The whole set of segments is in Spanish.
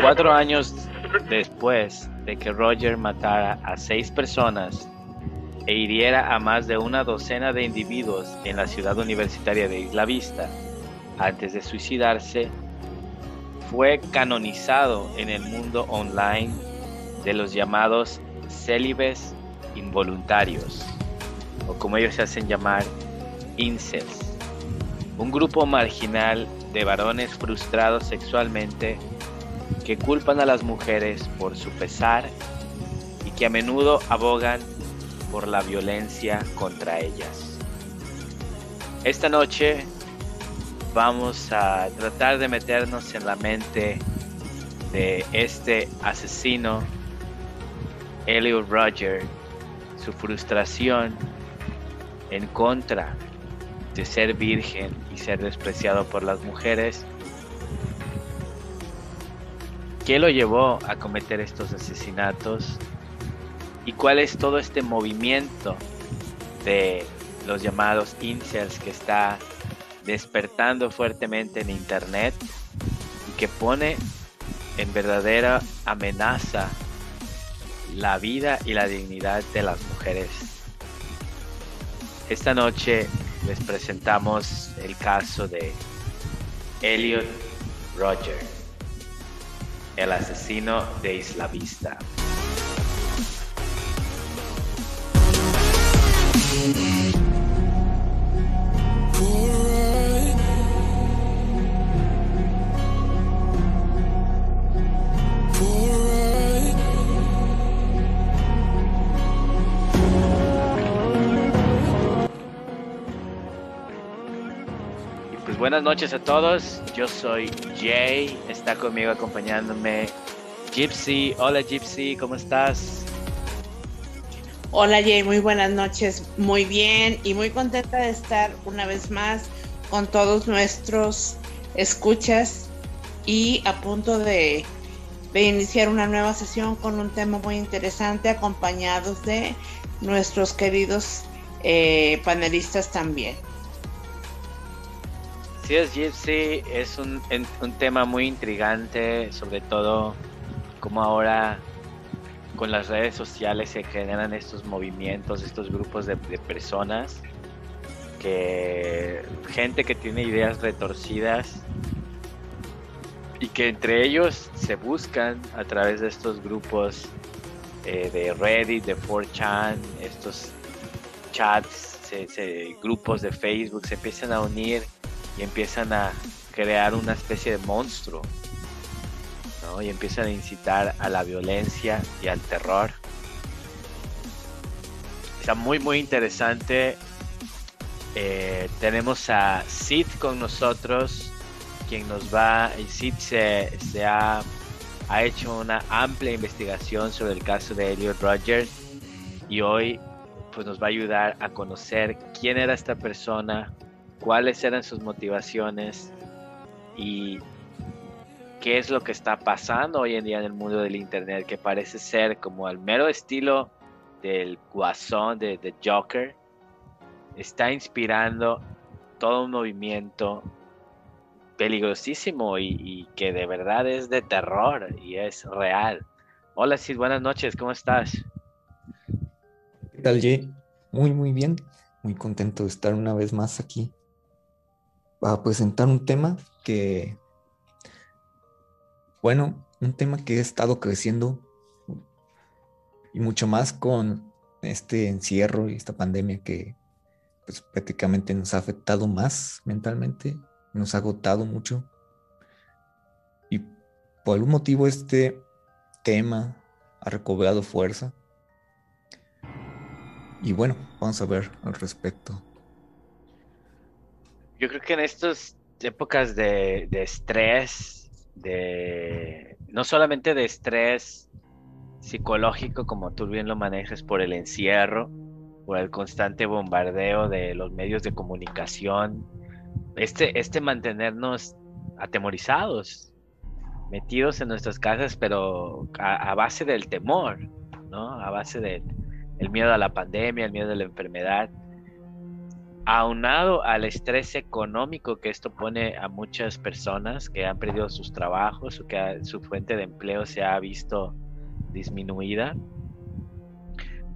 Cuatro años después de que Roger matara a seis personas e hiriera a más de una docena de individuos en la ciudad universitaria de Isla Vista, antes de suicidarse, fue canonizado en el mundo online de los llamados célibes involuntarios, o como ellos se hacen llamar, incels, un grupo marginal de varones frustrados sexualmente que culpan a las mujeres por su pesar y que a menudo abogan por la violencia contra ellas. Esta noche vamos a tratar de meternos en la mente de este asesino, Elliot Roger, su frustración en contra de ser virgen ser despreciado por las mujeres. ¿Qué lo llevó a cometer estos asesinatos? ¿Y cuál es todo este movimiento de los llamados incels que está despertando fuertemente en internet y que pone en verdadera amenaza la vida y la dignidad de las mujeres. Esta noche les presentamos el caso de Elliot Roger, el asesino de Isla Vista. Buenas noches a todos. Yo soy Jay. Está conmigo acompañándome Gypsy. Hola Gypsy, ¿cómo estás? Hola Jay, muy buenas noches. Muy bien y muy contenta de estar una vez más con todos nuestros escuchas y a punto de, iniciar una nueva sesión con un tema muy interesante acompañados de nuestros queridos eh, panelistas también. Sí, es Gypsy, es un, un tema muy intrigante, sobre todo como ahora con las redes sociales se generan estos movimientos, estos grupos de, personas, que gente que tiene ideas retorcidas y que entre ellos se buscan a través de estos grupos eh, de Reddit, de 4chan, estos chats, grupos de Facebook se empiezan a unir y empiezan a crear una especie de monstruo, ¿no? Y empiezan a incitar a la violencia y al terror. Está muy, muy interesante. Eh, tenemos a Sid con nosotros, quien nos va, Sid se, se ha, ha hecho una amplia investigación sobre el caso de Elliot Rogers y hoy pues nos va a ayudar a conocer quién era esta persona, cuáles eran sus motivaciones y qué es lo que está pasando hoy en día en el mundo del internet que parece ser como el mero estilo del guasón de, The Joker está inspirando todo un movimiento peligrosísimo y, que de verdad es de terror y es real. Hola Sid, buenas noches, ¿cómo estás? ¿Qué tal Jay? Muy muy bien, muy contento de estar una vez más aquí a presentar un tema que, bueno, un tema que ha estado creciendo y mucho más con este encierro y esta pandemia que pues, prácticamente nos ha afectado más mentalmente, nos ha agotado mucho. Y por algún motivo este tema ha recobrado fuerza. Y bueno, vamos a ver al respecto. Yo creo que en estas épocas de, estrés, de no solamente de estrés psicológico, como tú bien lo manejas, por el encierro, por el constante bombardeo de los medios de comunicación, este, este mantenernos atemorizados, metidos en nuestras casas, pero a, base del temor, ¿no? A base del miedo a la pandemia, el miedo a la enfermedad aunado al estrés económico que esto pone a muchas personas que han perdido sus trabajos o que su fuente de empleo se ha visto disminuida,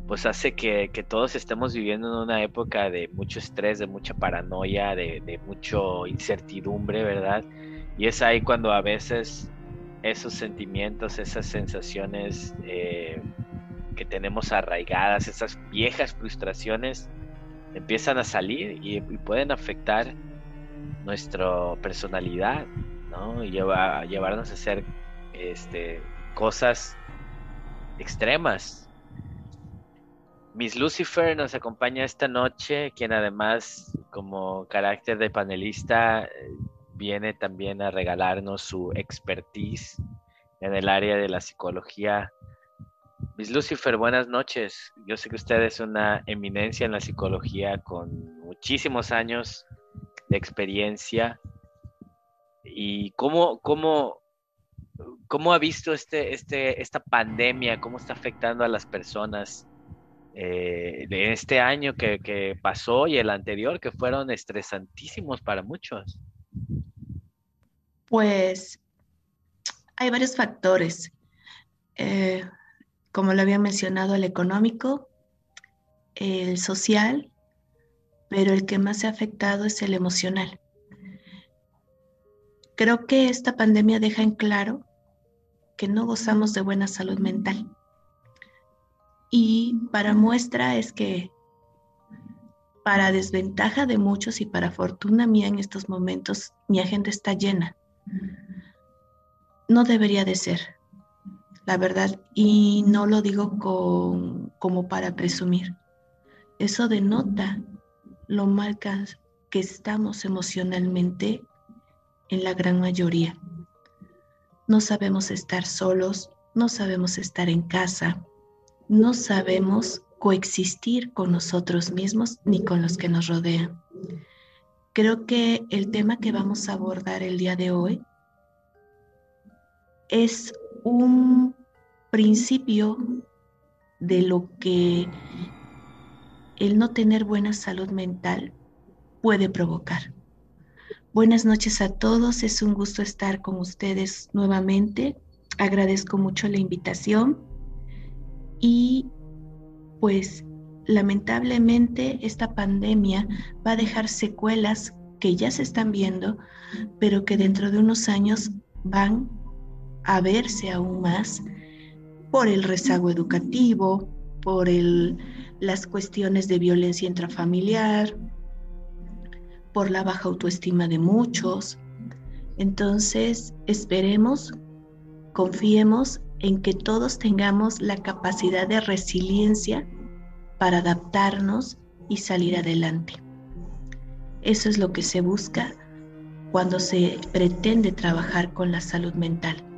pues hace que, todos estemos viviendo en una época de mucho estrés, de mucha paranoia, de, de mucho incertidumbre, ¿verdad? Y es ahí cuando a veces esos sentimientos, esas sensaciones eh, que tenemos arraigadas, esas viejas frustraciones, empiezan a salir y, pueden afectar nuestra personalidad, ¿no? Y llevarnos a hacer este, cosas extremas. Miss Lucifer nos acompaña esta noche, quien además como carácter de panelista viene también a regalarnos su expertise en el área de la psicología. Miss Lucifer, buenas noches. Yo sé que usted es una eminencia en la psicología con muchísimos años de experiencia. ¿Y cómo, cómo, cómo ha visto este, este, esta pandemia? ¿Cómo está afectando a las personas eh, de este año que, que pasó y el anterior, que fueron estresantísimos para muchos? Pues hay varios factores. Eh, como lo había mencionado, el económico, el social, pero el que más se ha afectado es el emocional. Creo que esta pandemia deja en claro que no gozamos de buena salud mental. Y para muestra es que para desventaja de muchos y para fortuna mía en estos momentos, mi agenda está llena. No debería de ser, la verdad, y no lo digo como para presumir. Eso denota lo mal que estamos emocionalmente en la gran mayoría. No sabemos estar solos, no sabemos estar en casa, no sabemos coexistir con nosotros mismos ni con los que nos rodean. Creo que el tema que vamos a abordar el día de hoy es un principio de lo que el no tener buena salud mental puede provocar. Buenas noches a todos, es un gusto estar con ustedes nuevamente. Agradezco mucho la invitación y pues lamentablemente esta pandemia va a dejar secuelas que ya se están viendo, pero que dentro de unos años van a verse aún más por el rezago educativo, por las cuestiones de violencia intrafamiliar, por la baja autoestima de muchos. Entonces, esperemos, confiemos en que todos tengamos la capacidad de resiliencia para adaptarnos y salir adelante. Eso es lo que se busca cuando se pretende trabajar con la salud mental.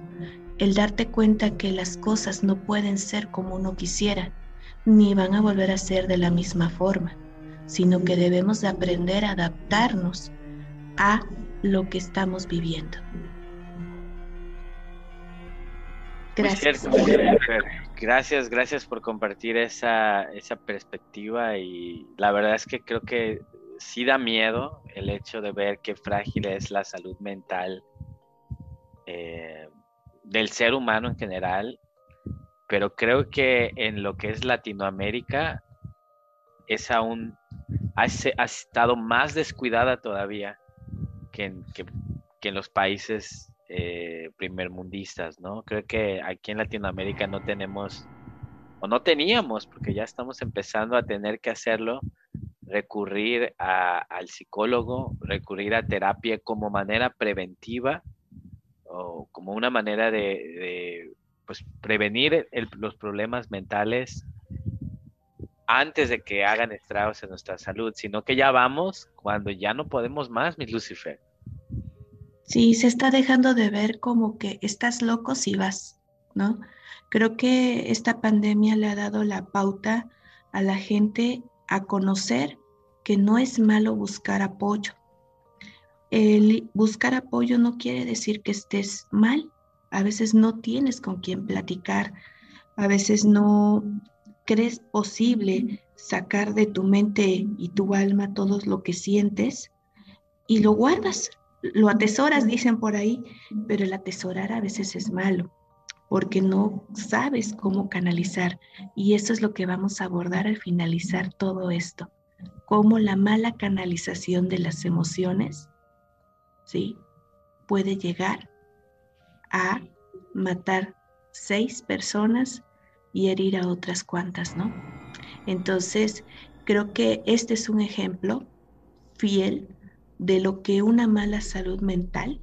El darte cuenta que las cosas no pueden ser como uno quisiera, ni van a volver a ser de la misma forma, sino que debemos de aprender a adaptarnos a lo que estamos viviendo. Gracias. Gracias, gracias por compartir esa, esa perspectiva y la verdad es que creo que sí da miedo el hecho de ver qué frágil es la salud mental eh, del ser humano en general, pero creo que en lo que es Latinoamérica es aún, ha, estado más descuidada todavía que en, que en los países eh, primermundistas, ¿no? Creo que aquí en Latinoamérica no tenemos, o no teníamos, porque ya estamos empezando a tener que hacerlo, recurrir al psicólogo, recurrir a terapia como manera preventiva o como una manera de, pues, prevenir los problemas mentales antes de que hagan estragos en nuestra salud, sino que ya vamos cuando ya no podemos más, mi Lucifer. Sí, se está dejando de ver como que estás loco si vas, ¿no? Creo que esta pandemia le ha dado la pauta a la gente a conocer que no es malo buscar apoyo. El buscar apoyo no quiere decir que estés mal. A veces no tienes con quién platicar, a veces no crees posible sacar de tu mente y tu alma todo lo que sientes y lo guardas, lo atesoras, dicen por ahí, pero el atesorar a veces es malo porque no sabes cómo canalizar. Y eso es lo que vamos a abordar al finalizar todo esto. Cómo la mala canalización de las emociones, ¿sí? Puede llegar a matar seis personas y herir a otras cuantas, ¿no? Entonces, creo que este es un ejemplo fiel de lo que una mala salud mental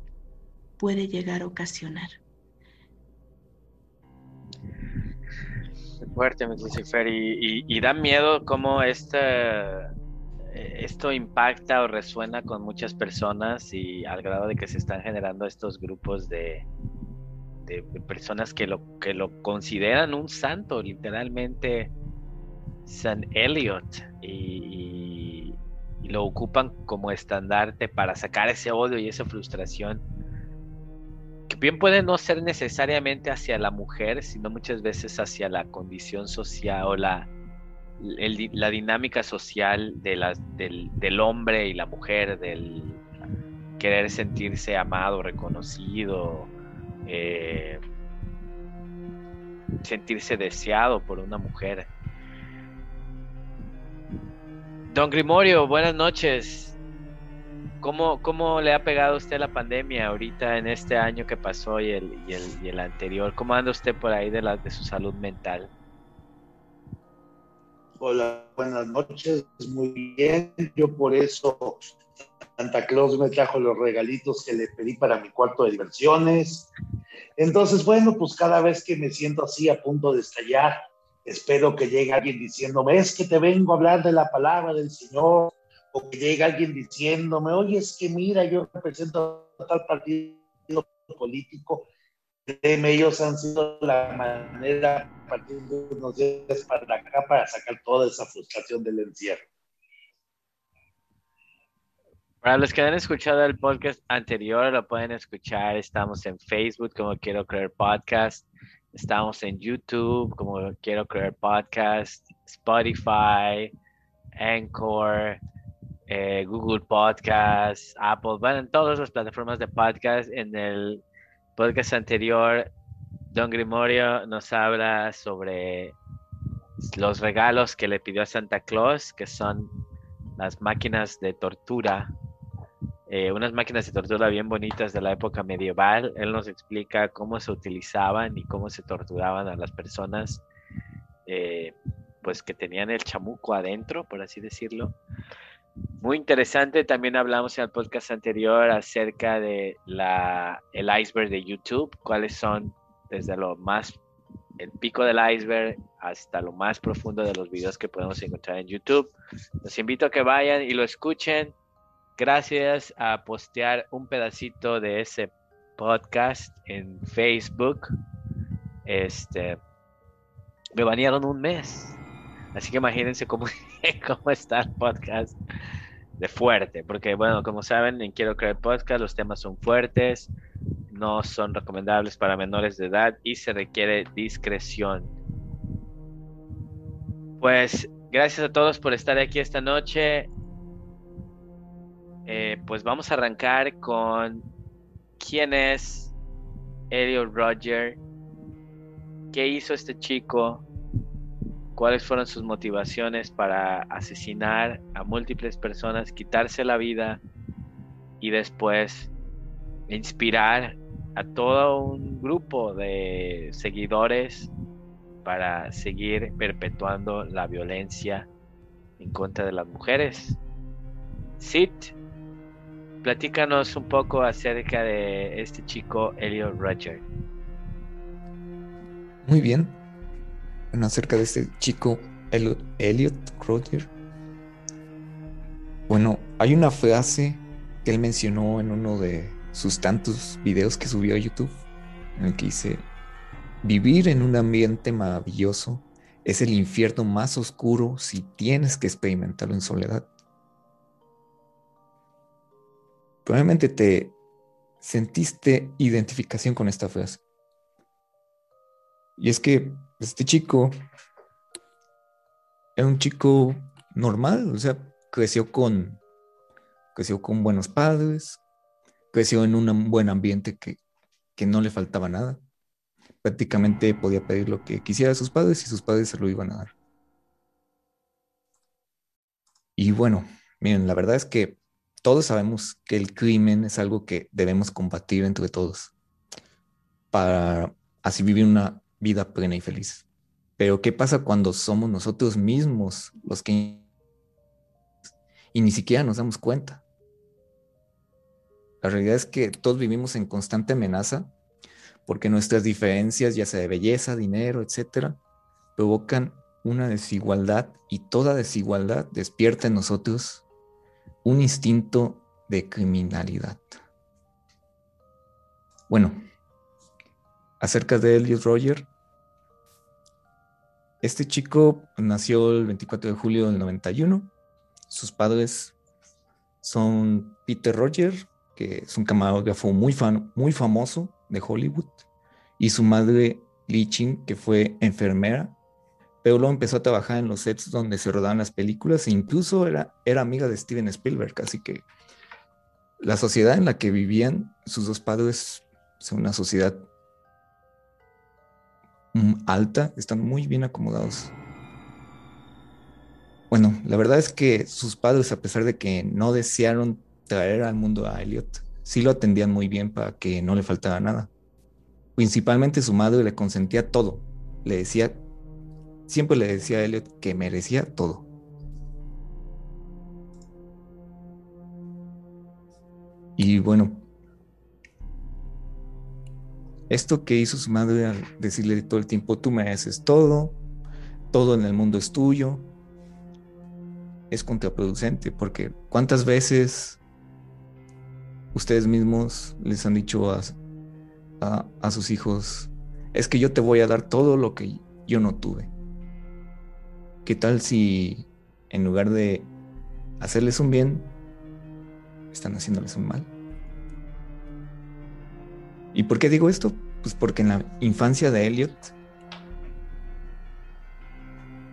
puede llegar a ocasionar. Fuerte, Lucifer, y, y, da miedo cómo este, esto impacta o resuena con muchas personas y al grado de que se están generando estos grupos de, de, personas que lo, que lo consideran un santo, literalmente San Elliot, y, y lo ocupan como estandarte para sacar ese odio y esa frustración que bien puede no ser necesariamente hacia la mujer, sino muchas veces hacia la condición social o la, la dinámica social de del, del, hombre y la mujer, del querer sentirse amado, reconocido, eh, sentirse deseado por una mujer. Don Grimorio, buenas noches. ¿Cómo, ¿Cómo le ha pegado a usted la pandemia ahorita en este año que pasó y el, y el, y el anterior? ¿Cómo anda usted por ahí de, la, de su salud mental? Hola, buenas noches, muy bien. Yo por eso Santa Claus me trajo los regalitos que le pedí para mi cuarto de diversiones. Entonces, bueno, pues cada vez que me siento así a punto de estallar, espero que llegue alguien diciéndome, es que te vengo a hablar de la palabra del Señor, o que llegue alguien diciéndome, oye, es que mira, yo represento a tal partido político, ellos han sido la manera a para acá para sacar toda esa frustración del encierro. Para los que han escuchado el podcast anterior, lo pueden escuchar. Estamos en Facebook como Quiero Creer Podcast. Estamos en YouTube como Quiero Creer Podcast, Spotify, Anchor, eh, Google Podcast, Apple, bueno, en todas las plataformas de podcast. En el podcast anterior, Don Grimorio nos habla sobre los regalos que le pidió a Santa Claus, que son las máquinas de tortura, eh, unas máquinas de tortura bien bonitas de la época medieval. Él nos explica cómo se utilizaban y cómo se torturaban a las personas, eh, pues que tenían el chamuco adentro, por así decirlo. Muy interesante. También hablamos en el podcast anterior acerca de la, el iceberg de YouTube, cuáles son desde lo más, el pico del iceberg hasta lo más profundo de los videos que podemos encontrar en YouTube. Los invito a que vayan y lo escuchen. Gracias a postear un pedacito de ese podcast en Facebook. Este, me banearon un mes. Así que imagínense cómo, cómo está el podcast de fuerte, porque bueno, como saben, en Quiero Creer Podcast los temas son fuertes, no son recomendables para menores de edad y se requiere discreción. Pues gracias a todos por estar aquí esta noche. Eh, pues vamos a arrancar con quién es Elliot Roger, qué hizo este chico, cuáles fueron sus motivaciones para asesinar a múltiples personas, quitarse la vida y después inspirar a todo un grupo de seguidores para seguir perpetuando la violencia en contra de las mujeres. Sid, platícanos un poco acerca de este chico Elliot Roger. Muy bien, acerca de este chico Elliot Roger. Bueno, hay una frase que él mencionó en uno de sus tantos videos que subió a YouTube, en el que dice, vivir en un ambiente maravilloso es el infierno más oscuro si tienes que experimentarlo en soledad. Probablemente te sentiste identificación con esta frase. Y es que este chico era un chico normal, o sea, creció con, creció con buenos padres, creció en un buen ambiente que, que no le faltaba nada. Prácticamente podía pedir lo que quisiera a sus padres y sus padres se lo iban a dar. Y bueno, miren, la verdad es que todos sabemos que el crimen es algo que debemos combatir entre todos para así vivir una vida plena y feliz. Pero ¿qué pasa cuando somos nosotros mismos los que y ni siquiera nos damos cuenta? La realidad es que todos vivimos en constante amenaza porque nuestras diferencias, ya sea de belleza, dinero, etcétera, provocan una desigualdad y toda desigualdad despierta en nosotros un instinto de criminalidad. Bueno, acerca de Elliot Roger, este chico nació el 24 de julio del 91. Sus padres son Peter Roger, que es un camarógrafo muy, famoso de Hollywood, y su madre Lee Chin, que fue enfermera pero luego empezó a trabajar en los sets donde se rodaban las películas e incluso era, era amiga de Steven Spielberg, así que la sociedad en la que vivían sus dos padres es una sociedad alta, están muy bien acomodados. Bueno, la verdad es que sus padres, a pesar de que no desearon traer al mundo a Elliot, sí lo atendían muy bien para que no le faltara nada. Principalmente su madre le consentía todo, le decía siempre le decía a Elliot que merecía todo. Y bueno, esto que hizo su madre al decirle todo el tiempo, tú mereces todo, todo en el mundo es tuyo, es contraproducente, porque ¿cuántas veces ustedes mismos les han dicho a, a, a sus hijos, es que yo te voy a dar todo lo que yo no tuve? ¿Qué tal si en lugar de hacerles un bien, están haciéndoles un mal? ¿Y por qué digo esto? Pues porque en la infancia de Elliot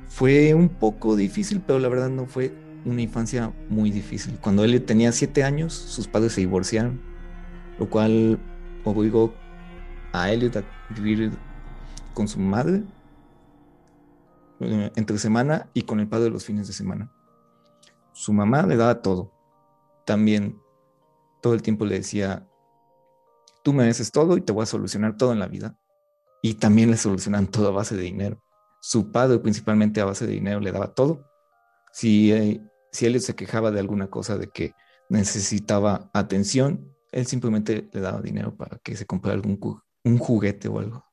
fue un poco difícil, pero la verdad no fue una infancia muy difícil. Cuando Elliot tenía siete años, sus padres se divorciaron, lo cual obligó a Elliot a vivir con su madre eh, entre semana y con el padre los fines de semana. Su mamá le daba todo. También todo el tiempo le decía, tú mereces todo y te voy a solucionar todo en la vida. Y también le solucionan todo a base de dinero. Su padre principalmente a base de dinero le daba todo. Si, eh, si él se quejaba de alguna cosa, de que necesitaba atención, él simplemente le daba dinero para que se comprara algún juguete o algo.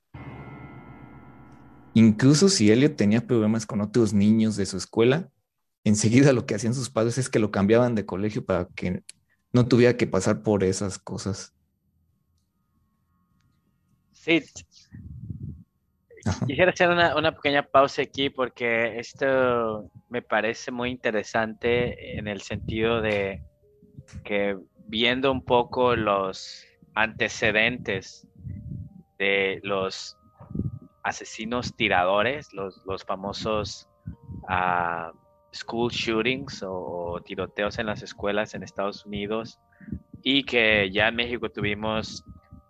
Incluso si Elliot tenía problemas con otros niños de su escuela, enseguida lo que hacían sus padres es que lo cambiaban de colegio para que no tuviera que pasar por esas cosas. Sí. Quisiera hacer una, una, pequeña pausa aquí porque esto me parece muy interesante en el sentido de que viendo un poco los antecedentes de los asesinos tiradores, los, famosos ah, school shootings o, tiroteos en las escuelas en Estados Unidos y que ya en México tuvimos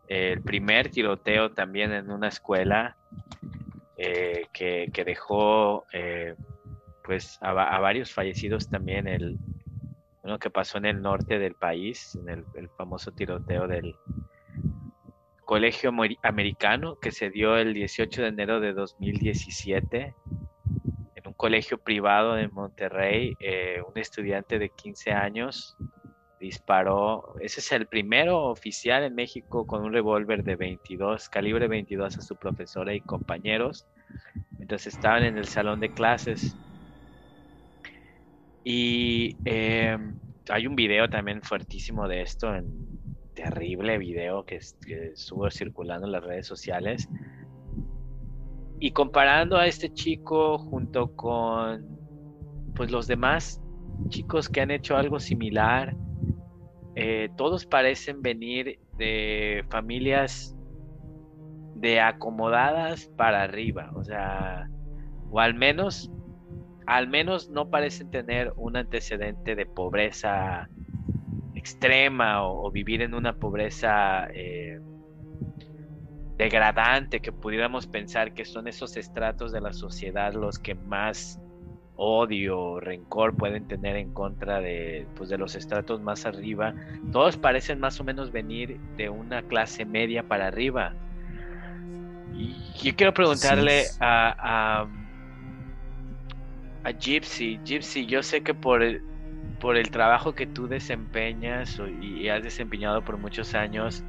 el primer tiroteo también en una escuela eh, que, dejó eh, pues a, varios fallecidos también el uno que pasó en el norte del país en el famoso tiroteo del, colegio americano que se dio el 18 de enero de 2017 en un colegio privado de Monterrey. Eh, un estudiante de 15 años disparó, ese es el primero oficial en México con un revólver de 22, calibre 22 a su profesora y compañeros, mientras estaban en el salón de clases. Y eh, hay un video también fuertísimo de esto en, terrible video que, estuvo circulando en las redes sociales. Y comparando a este chico junto con pues los demás chicos que han hecho algo similar, eh, todos parecen venir de familias de acomodadas para arriba, o sea, o al menos al menos no parecen tener un antecedente de pobreza extrema o, vivir en una pobreza eh, degradante que pudiéramos pensar que son esos estratos de la sociedad los que más odio rencor pueden tener en contra de, pues, de los estratos más arriba, todos parecen más o menos venir de una clase media para arriba. Y yo quiero preguntarle a, a, a, Gypsy, Gypsy, yo sé que por el, por el trabajo que tú desempeñas y has desempeñado por muchos años,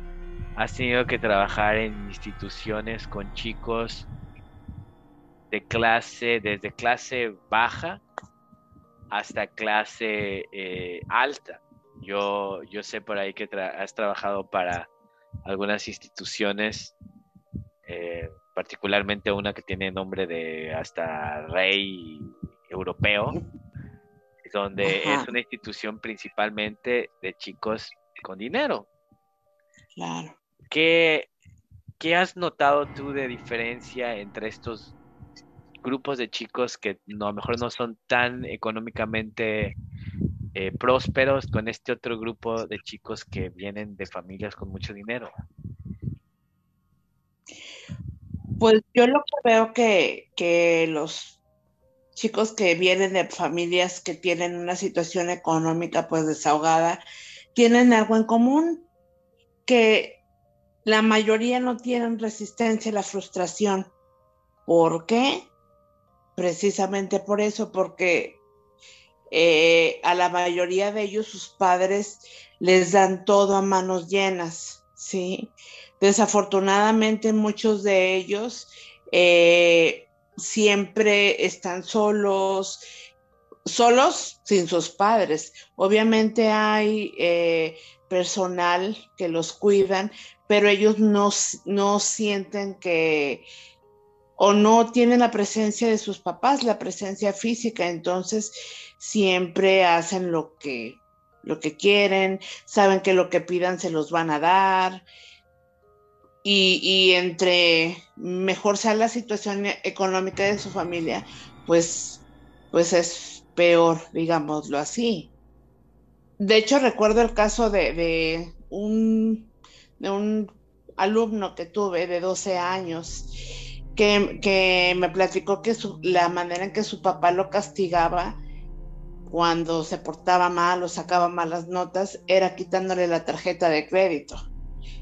has tenido que trabajar en instituciones con chicos de clase, desde clase baja hasta clase eh, alta. Yo, yo sé por ahí que has trabajado para algunas instituciones, eh, particularmente una que tiene nombre de hasta rey europeo, donde es una institución principalmente de chicos con dinero. Claro. ¿Qué, has notado tú de diferencia entre estos grupos de chicos que no, a lo mejor no son tan económicamente eh, prósperos con este otro grupo de chicos que vienen de familias con mucho dinero? Pues yo lo que veo que, que los chicos que vienen de familias que tienen una situación económica pues desahogada, tienen algo en común, que la mayoría no tienen resistencia a la frustración. ¿Por qué? Precisamente por eso, porque eh, a la mayoría de ellos sus padres les dan todo a manos llenas, ¿sí? Desafortunadamente muchos de ellos eh, siempre están solos, solos sin sus padres. Obviamente hay eh, personal que los cuidan, pero ellos no, no sienten que o no tienen la presencia de sus papás, la presencia física, entonces siempre hacen lo que, lo que quieren, saben que lo que pidan se los van a dar. Y, y entre mejor sea la situación económica de su familia, pues, pues es peor, digámoslo así. De hecho, recuerdo el caso de, de un de un alumno que tuve de 12 años que, me platicó que la manera en que su papá lo castigaba cuando se portaba mal o sacaba malas notas era quitándole la tarjeta de crédito.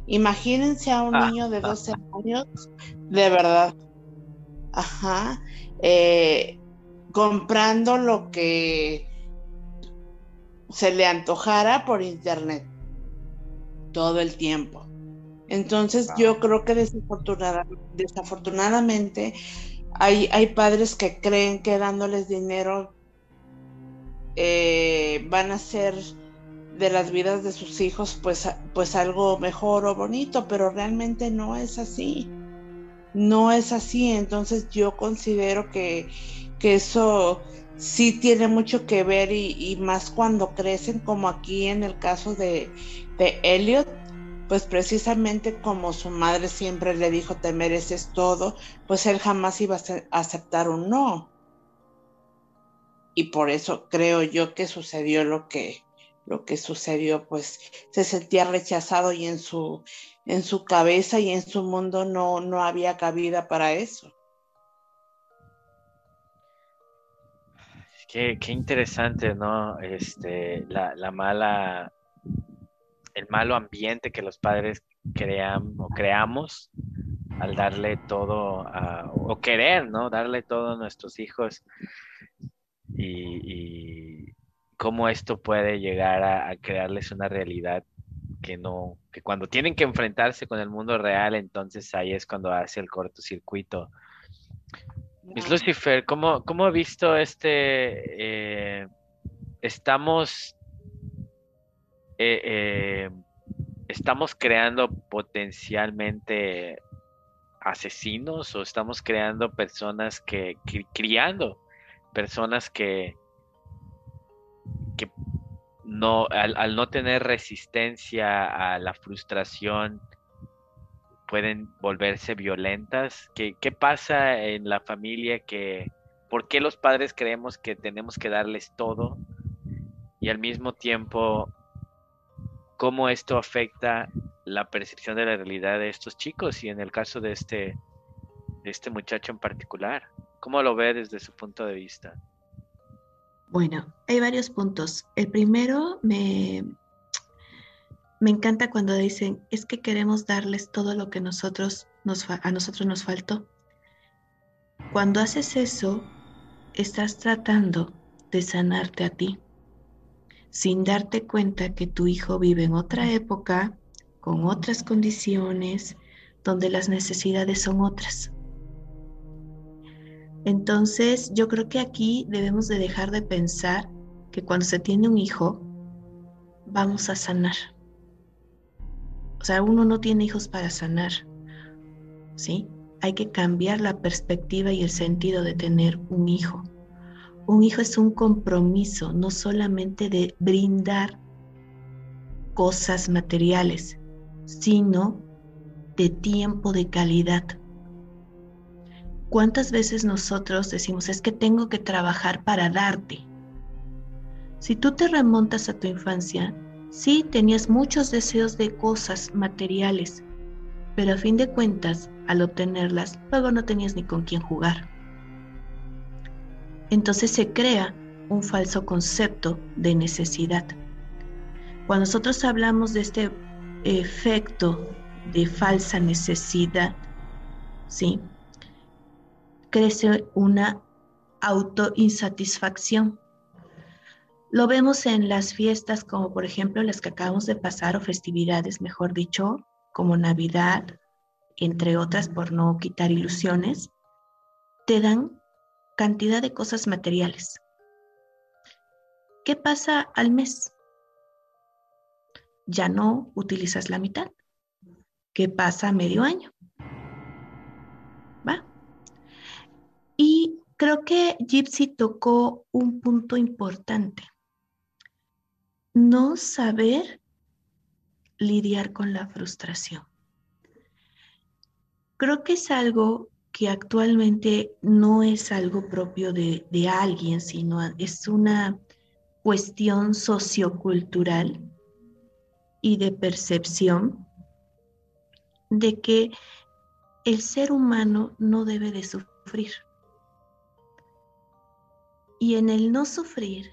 Imagínense a un ah, niño de 12 ah. años, de verdad, ajá, eh, comprando lo que se le antojara por internet todo el tiempo. Entonces yo creo que desafortunadamente hay, hay, padres que creen que dándoles dinero eh, van a ser de las vidas de sus hijos pues, pues algo mejor o bonito, pero realmente no es así. No es así. Entonces yo considero que, que eso sí tiene mucho que ver y, más cuando crecen, como aquí en el caso de, de Elliot, pues precisamente como su madre siempre le dijo te mereces todo, pues él jamás iba a aceptar un no. Y por eso creo yo que sucedió lo que lo que sucedió, pues se sentía rechazado y en su en su cabeza y en su mundo no no había cabida para eso. Qué, qué interesante, ¿no? Este, la, la mala el malo ambiente que los padres crean o creamos al darle todo o querer, ¿no? Darle todo a nuestros hijos y, cómo esto puede llegar a, crearles una realidad que no, que cuando tienen que enfrentarse con el mundo real, entonces ahí es cuando hace el cortocircuito. Miss Lucifer, ¿cómo, cómo ha visto este, eh, estamos eh, eh, estamos creando potencialmente asesinos o estamos creando personas que, criando personas que, que no, al, no tener resistencia a la frustración, pueden volverse violentas. ¿Qué, ¿Qué, pasa en la familia que ¿Por qué los padres creemos que tenemos que darles todo? Y al mismo tiempo, ¿cómo esto afecta la percepción de la realidad de estos chicos y en el caso de este, de este muchacho en particular? ¿Cómo lo ve desde su punto de vista? Bueno, hay varios puntos. El primero, me, me encanta cuando dicen, es que queremos darles todo lo que nosotros nos, a nosotros nos faltó. Cuando haces eso, estás tratando de sanarte a ti, sin darte cuenta que tu hijo vive en otra época, con otras condiciones, donde las necesidades son otras. Entonces, yo creo que aquí debemos de dejar de pensar que cuando se tiene un hijo, vamos a sanar. O sea, uno no tiene hijos para sanar, ¿sí? Hay que cambiar la perspectiva y el sentido de tener un hijo. Un hijo es un compromiso, no solamente de brindar cosas materiales, sino de tiempo de calidad ¿Cuántas veces nosotros decimos, es que tengo que trabajar para darte? Si tú te remontas a tu infancia, sí tenías muchos deseos de cosas materiales, pero a fin de cuentas, al obtenerlas, luego no tenías ni con quién jugar. Entonces se crea un falso concepto de necesidad. Cuando nosotros hablamos de este efecto de falsa necesidad, ¿sí? crece una autoinsatisfacción. Lo vemos en las fiestas como por ejemplo las que acabamos de pasar o festividades, mejor dicho, como Navidad, entre otras por no quitar ilusiones, te dan cantidad de cosas materiales. ¿Qué pasa al mes? Ya no utilizas la mitad. ¿Qué pasa a medio año? ¿Va? Y creo que Gypsy tocó un punto importante. No saber lidiar con la frustración. Creo que es algo que actualmente no es algo propio de, de alguien, sino es una cuestión sociocultural y de percepción de que el ser humano no debe de sufrir. Y en el no sufrir,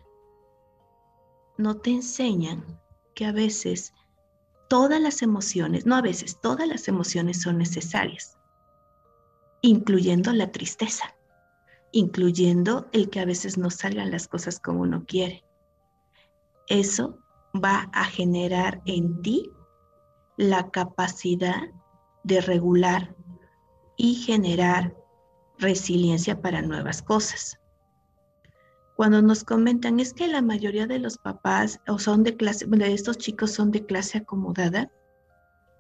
no te enseñan que a veces todas las emociones, no a veces, todas las emociones son necesarias, incluyendo la tristeza, incluyendo el que a veces no salgan las cosas como uno quiere. Eso va a generar en ti la capacidad de regular y generar resiliencia para nuevas cosas cuando nos comentan es que la mayoría de los papás o son de clase, de estos chicos son de clase acomodada,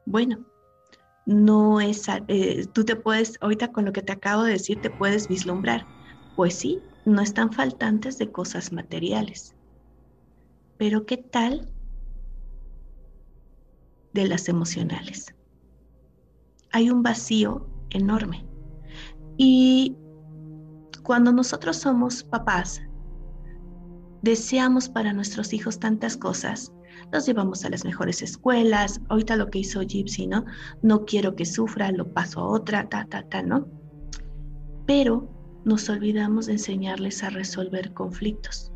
bueno, no es, eh, tú te puedes, ahorita con lo que te acabo de decir, te puedes vislumbrar. Pues sí, no están faltantes de cosas materiales. Pero ¿qué tal de las emocionales? Hay un vacío enorme. Y cuando nosotros somos papás, deseamos para nuestros hijos tantas cosas. Los llevamos a las mejores escuelas. Ahorita lo que hizo Gypsy, ¿no? No quiero que sufra, lo paso a otra, ta, ta, ta, ¿no? Pero nos olvidamos de enseñarles a resolver conflictos.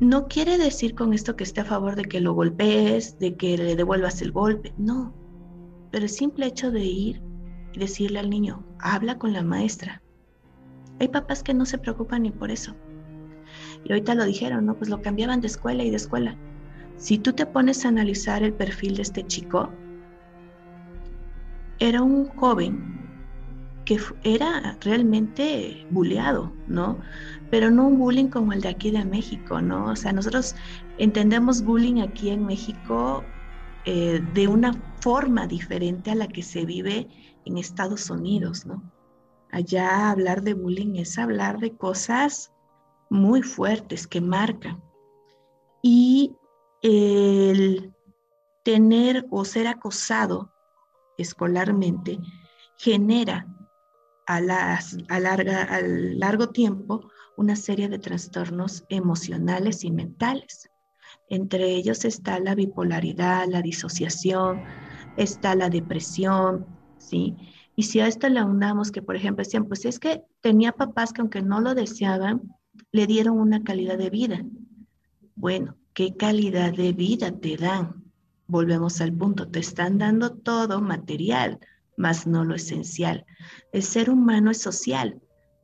No quiere decir con esto que esté a favor de que lo golpees, de que le devuelvas el golpe, no. Pero el simple hecho de ir y decirle al niño, habla con la maestra, hay papás que no se preocupan ni por eso. Y ahorita lo dijeron, ¿no? Pues lo cambiaban de escuela y de escuela. Si tú te pones a analizar el perfil de este chico, era un joven que era realmente bulleado, ¿no? Pero no un bullying como el de aquí de México, ¿no? O sea, nosotros entendemos bullying aquí en México eh, de una forma diferente a la que se vive en Estados Unidos, ¿no? Allá hablar de bullying es hablar de cosas muy fuertes que marcan. Y el tener o ser acosado escolarmente genera a, las, a, a largo tiempo una serie de trastornos emocionales y mentales. Entre ellos está la bipolaridad, la disociación, está la depresión, ¿sí? Y si a esto le unamos que, por ejemplo, decían, pues es que tenía papás que aunque no lo deseaban, le dieron una calidad de vida. Bueno, ¿qué calidad de vida te dan? Volvemos al punto, te están dando todo material, más no lo esencial. El ser humano es social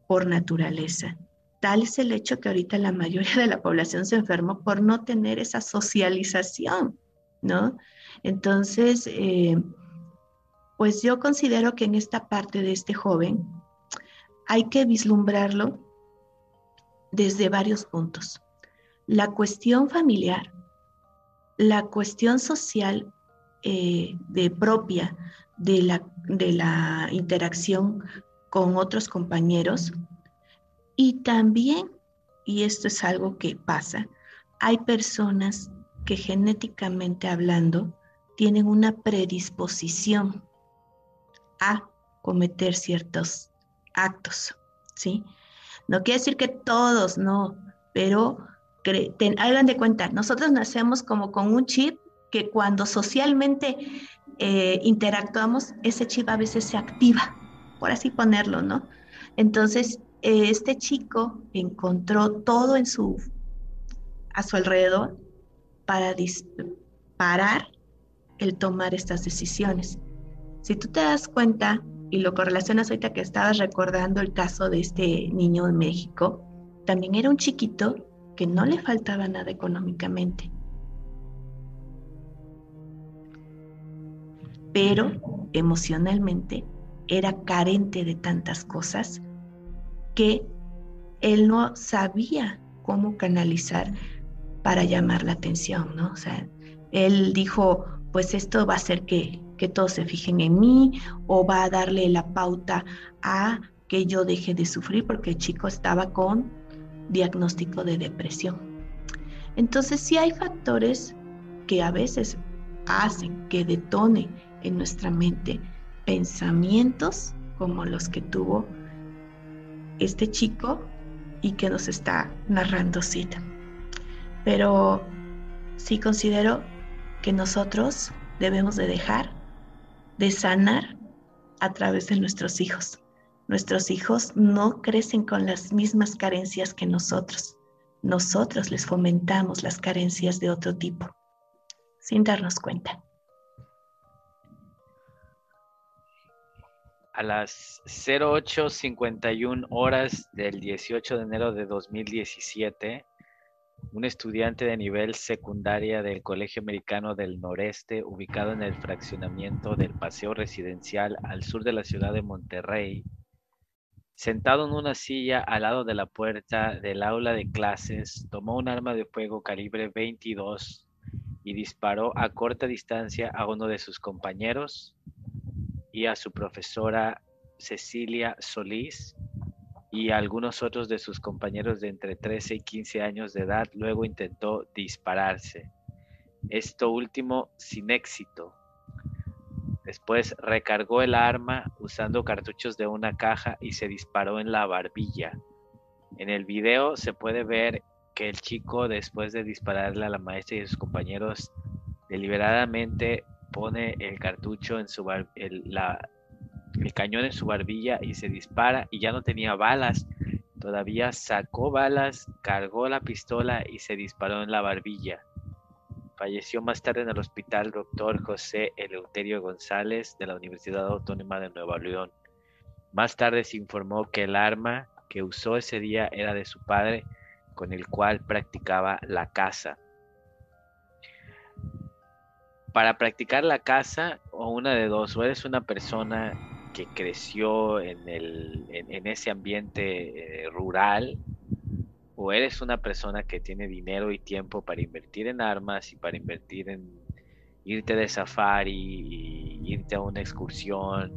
por naturaleza. Tal es el hecho que ahorita la mayoría de la población se enfermó por no tener esa socialización, ¿no? Entonces, eh, pues yo considero que en esta parte de este joven hay que vislumbrarlo desde varios puntos. La cuestión familiar, la cuestión social eh, de propia de la, de la interacción con otros compañeros y también, y esto es algo que pasa, hay personas que genéticamente hablando tienen una predisposición a cometer ciertos actos, ¿sí? No quiere decir que todos, no, pero hagan de cuenta, nosotros nacemos como con un chip que cuando socialmente eh, interactuamos, ese chip a veces se activa, por así ponerlo, ¿no? Entonces, eh, este chico encontró todo en su, a su alrededor para disparar el tomar estas decisiones. Si tú te das cuenta y lo correlacionas ahorita que estabas recordando el caso de este niño de México, también era un chiquito que no le faltaba nada económicamente. Pero emocionalmente era carente de tantas cosas que él no sabía cómo canalizar para llamar la atención, ¿no? O sea, él dijo, pues esto va a hacer que que todos se fijen en mí o va a darle la pauta a que yo deje de sufrir porque el chico estaba con diagnóstico de depresión. Entonces sí hay factores que a veces hacen que detone en nuestra mente pensamientos como los que tuvo este chico y que nos está narrando Cita. Pero sí considero que nosotros debemos de dejar de sanar a través de nuestros hijos. Nuestros hijos no crecen con las mismas carencias que nosotros. Nosotros les fomentamos las carencias de otro tipo, sin darnos cuenta. A las 08:51 horas del 18 de enero de 2017, un estudiante de nivel secundaria del Colegio Americano del Noreste, ubicado en el fraccionamiento del Paseo Residencial al sur de la ciudad de Monterrey, sentado en una silla al lado de la puerta del aula de clases, tomó un arma de fuego calibre 22 y disparó a corta distancia a uno de sus compañeros y a su profesora Cecilia Solís, y algunos otros de sus compañeros de entre 13 y 15 años de edad luego intentó dispararse. Esto último sin éxito. Después recargó el arma usando cartuchos de una caja y se disparó en la barbilla. En el video se puede ver que el chico después de dispararle a la maestra y sus compañeros deliberadamente pone el cartucho en su bar el cañón en su barbilla y se dispara y ya no tenía balas. Todavía sacó balas, cargó la pistola y se disparó en la barbilla. Falleció más tarde en el hospital doctor José Eleuterio González de la Universidad Autónoma de Nueva León. Más tarde se informó que el arma que usó ese día era de su padre, con el cual practicaba la caza. Para practicar la caza, o una de dos, o eres una persona que creció en, el, en, ese ambiente eh, rural, o eres una persona que tiene dinero y tiempo para invertir en armas y para invertir en irte de safari, y irte a una excursión.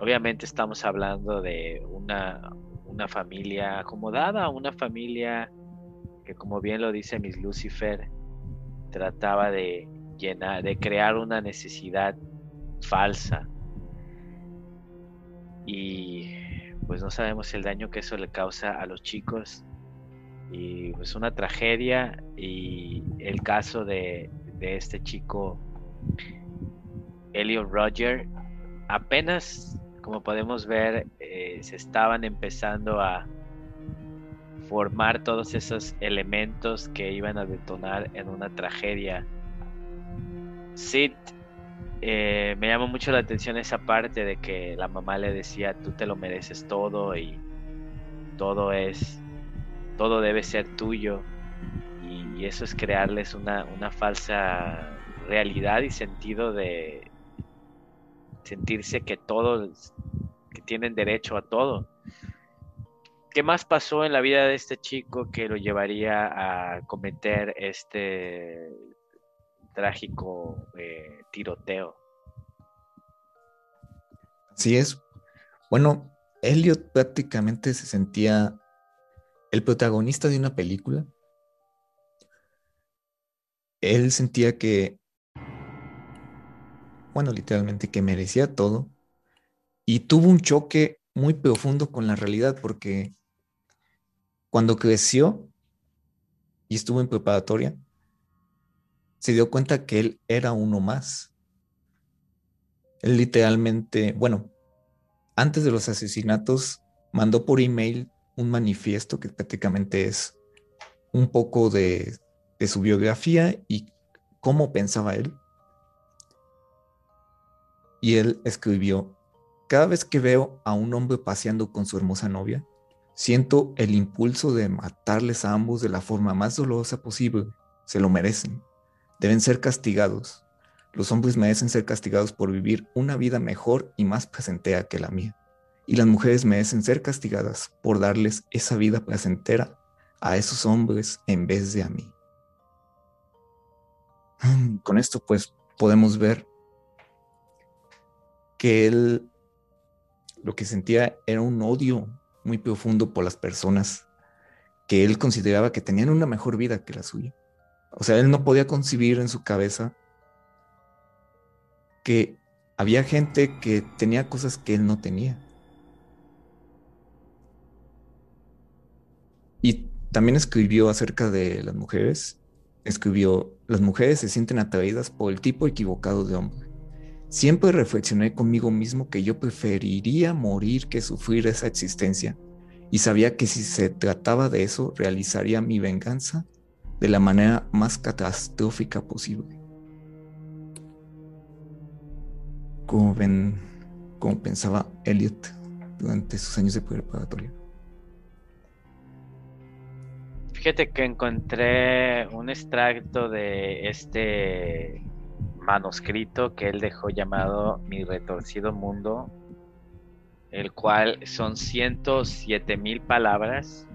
Obviamente estamos hablando de una, una familia acomodada, una familia que como bien lo dice Miss Lucifer, trataba de llenar, de crear una necesidad falsa y pues no sabemos el daño que eso le causa a los chicos. Y pues una tragedia y el caso de, este chico Elliot Roger apenas como podemos ver eh, se estaban empezando a formar todos esos elementos que iban a detonar en una tragedia. Sid eh, me llama mucho la atención esa parte de que la mamá le decía, tú te lo mereces todo y todo es, todo debe ser tuyo. Y, eso es crearles una, una falsa realidad y sentido de sentirse que todos, que tienen derecho a todo. ¿Qué más pasó en la vida de este chico que lo llevaría a cometer este trágico eh, tiroteo. Así es. Bueno, Elliot prácticamente se sentía el protagonista de una película. Él sentía que, bueno, literalmente que merecía todo y tuvo un choque muy profundo con la realidad porque cuando creció y estuvo en preparatoria, se dio cuenta que él era uno más. Él literalmente, bueno, antes de los asesinatos, mandó por email un manifiesto que prácticamente es un poco de, de su biografía y cómo pensaba él. Y él escribió, cada vez que veo a un hombre paseando con su hermosa novia, siento el impulso de matarles a ambos de la forma más dolorosa posible. Se lo merecen deben ser castigados. Los hombres merecen ser castigados por vivir una vida mejor y más placentera que la mía. Y las mujeres merecen ser castigadas por darles esa vida placentera a esos hombres en vez de a mí. Con esto pues podemos ver que él lo que sentía era un odio muy profundo por las personas que él consideraba que tenían una mejor vida que la suya. O sea, él no podía concebir en su cabeza que había gente que tenía cosas que él no tenía. Y también escribió acerca de las mujeres. Escribió, las mujeres se sienten atraídas por el tipo equivocado de hombre. Siempre reflexioné conmigo mismo que yo preferiría morir que sufrir esa existencia y sabía que si se trataba de eso realizaría mi venganza de la manera más catastrófica posible. Como ven, como pensaba Elliot durante sus años de preparatoria. Fíjate que encontré un extracto de este manuscrito que él dejó llamado Mi retorcido mundo, el cual son 107 mil palabras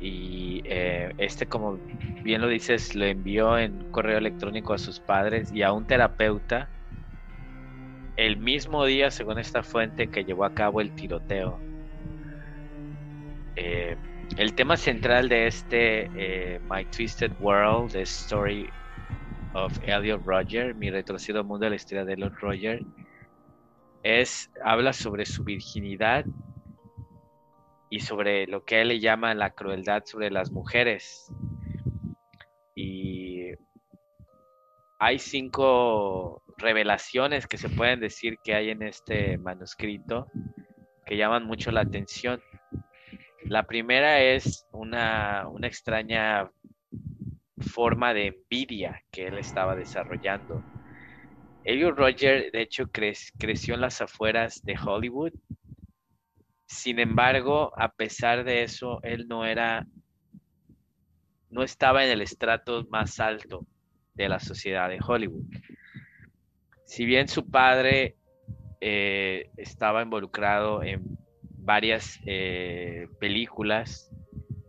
y eh, este como bien lo dices lo envió en correo electrónico a sus padres y a un terapeuta el mismo día según esta fuente que llevó a cabo el tiroteo. Eh, el tema central de este eh, My Twisted World The Story of Elliot Roger mi retrocedido mundo de la historia de Elliot Roger. Es habla sobre su virginidad y sobre lo que él le llama la crueldad sobre las mujeres. Y hay cinco revelaciones que se pueden decir que hay en este manuscrito que llaman mucho la atención. La primera es una, una extraña forma de envidia que él estaba desarrollando. Elliot Roger, de hecho, creció en las afueras de Hollywood sin embargo, a pesar de eso, él no era, no estaba en el estrato más alto de la sociedad de Hollywood. Si bien su padre eh, estaba involucrado en varias eh, películas,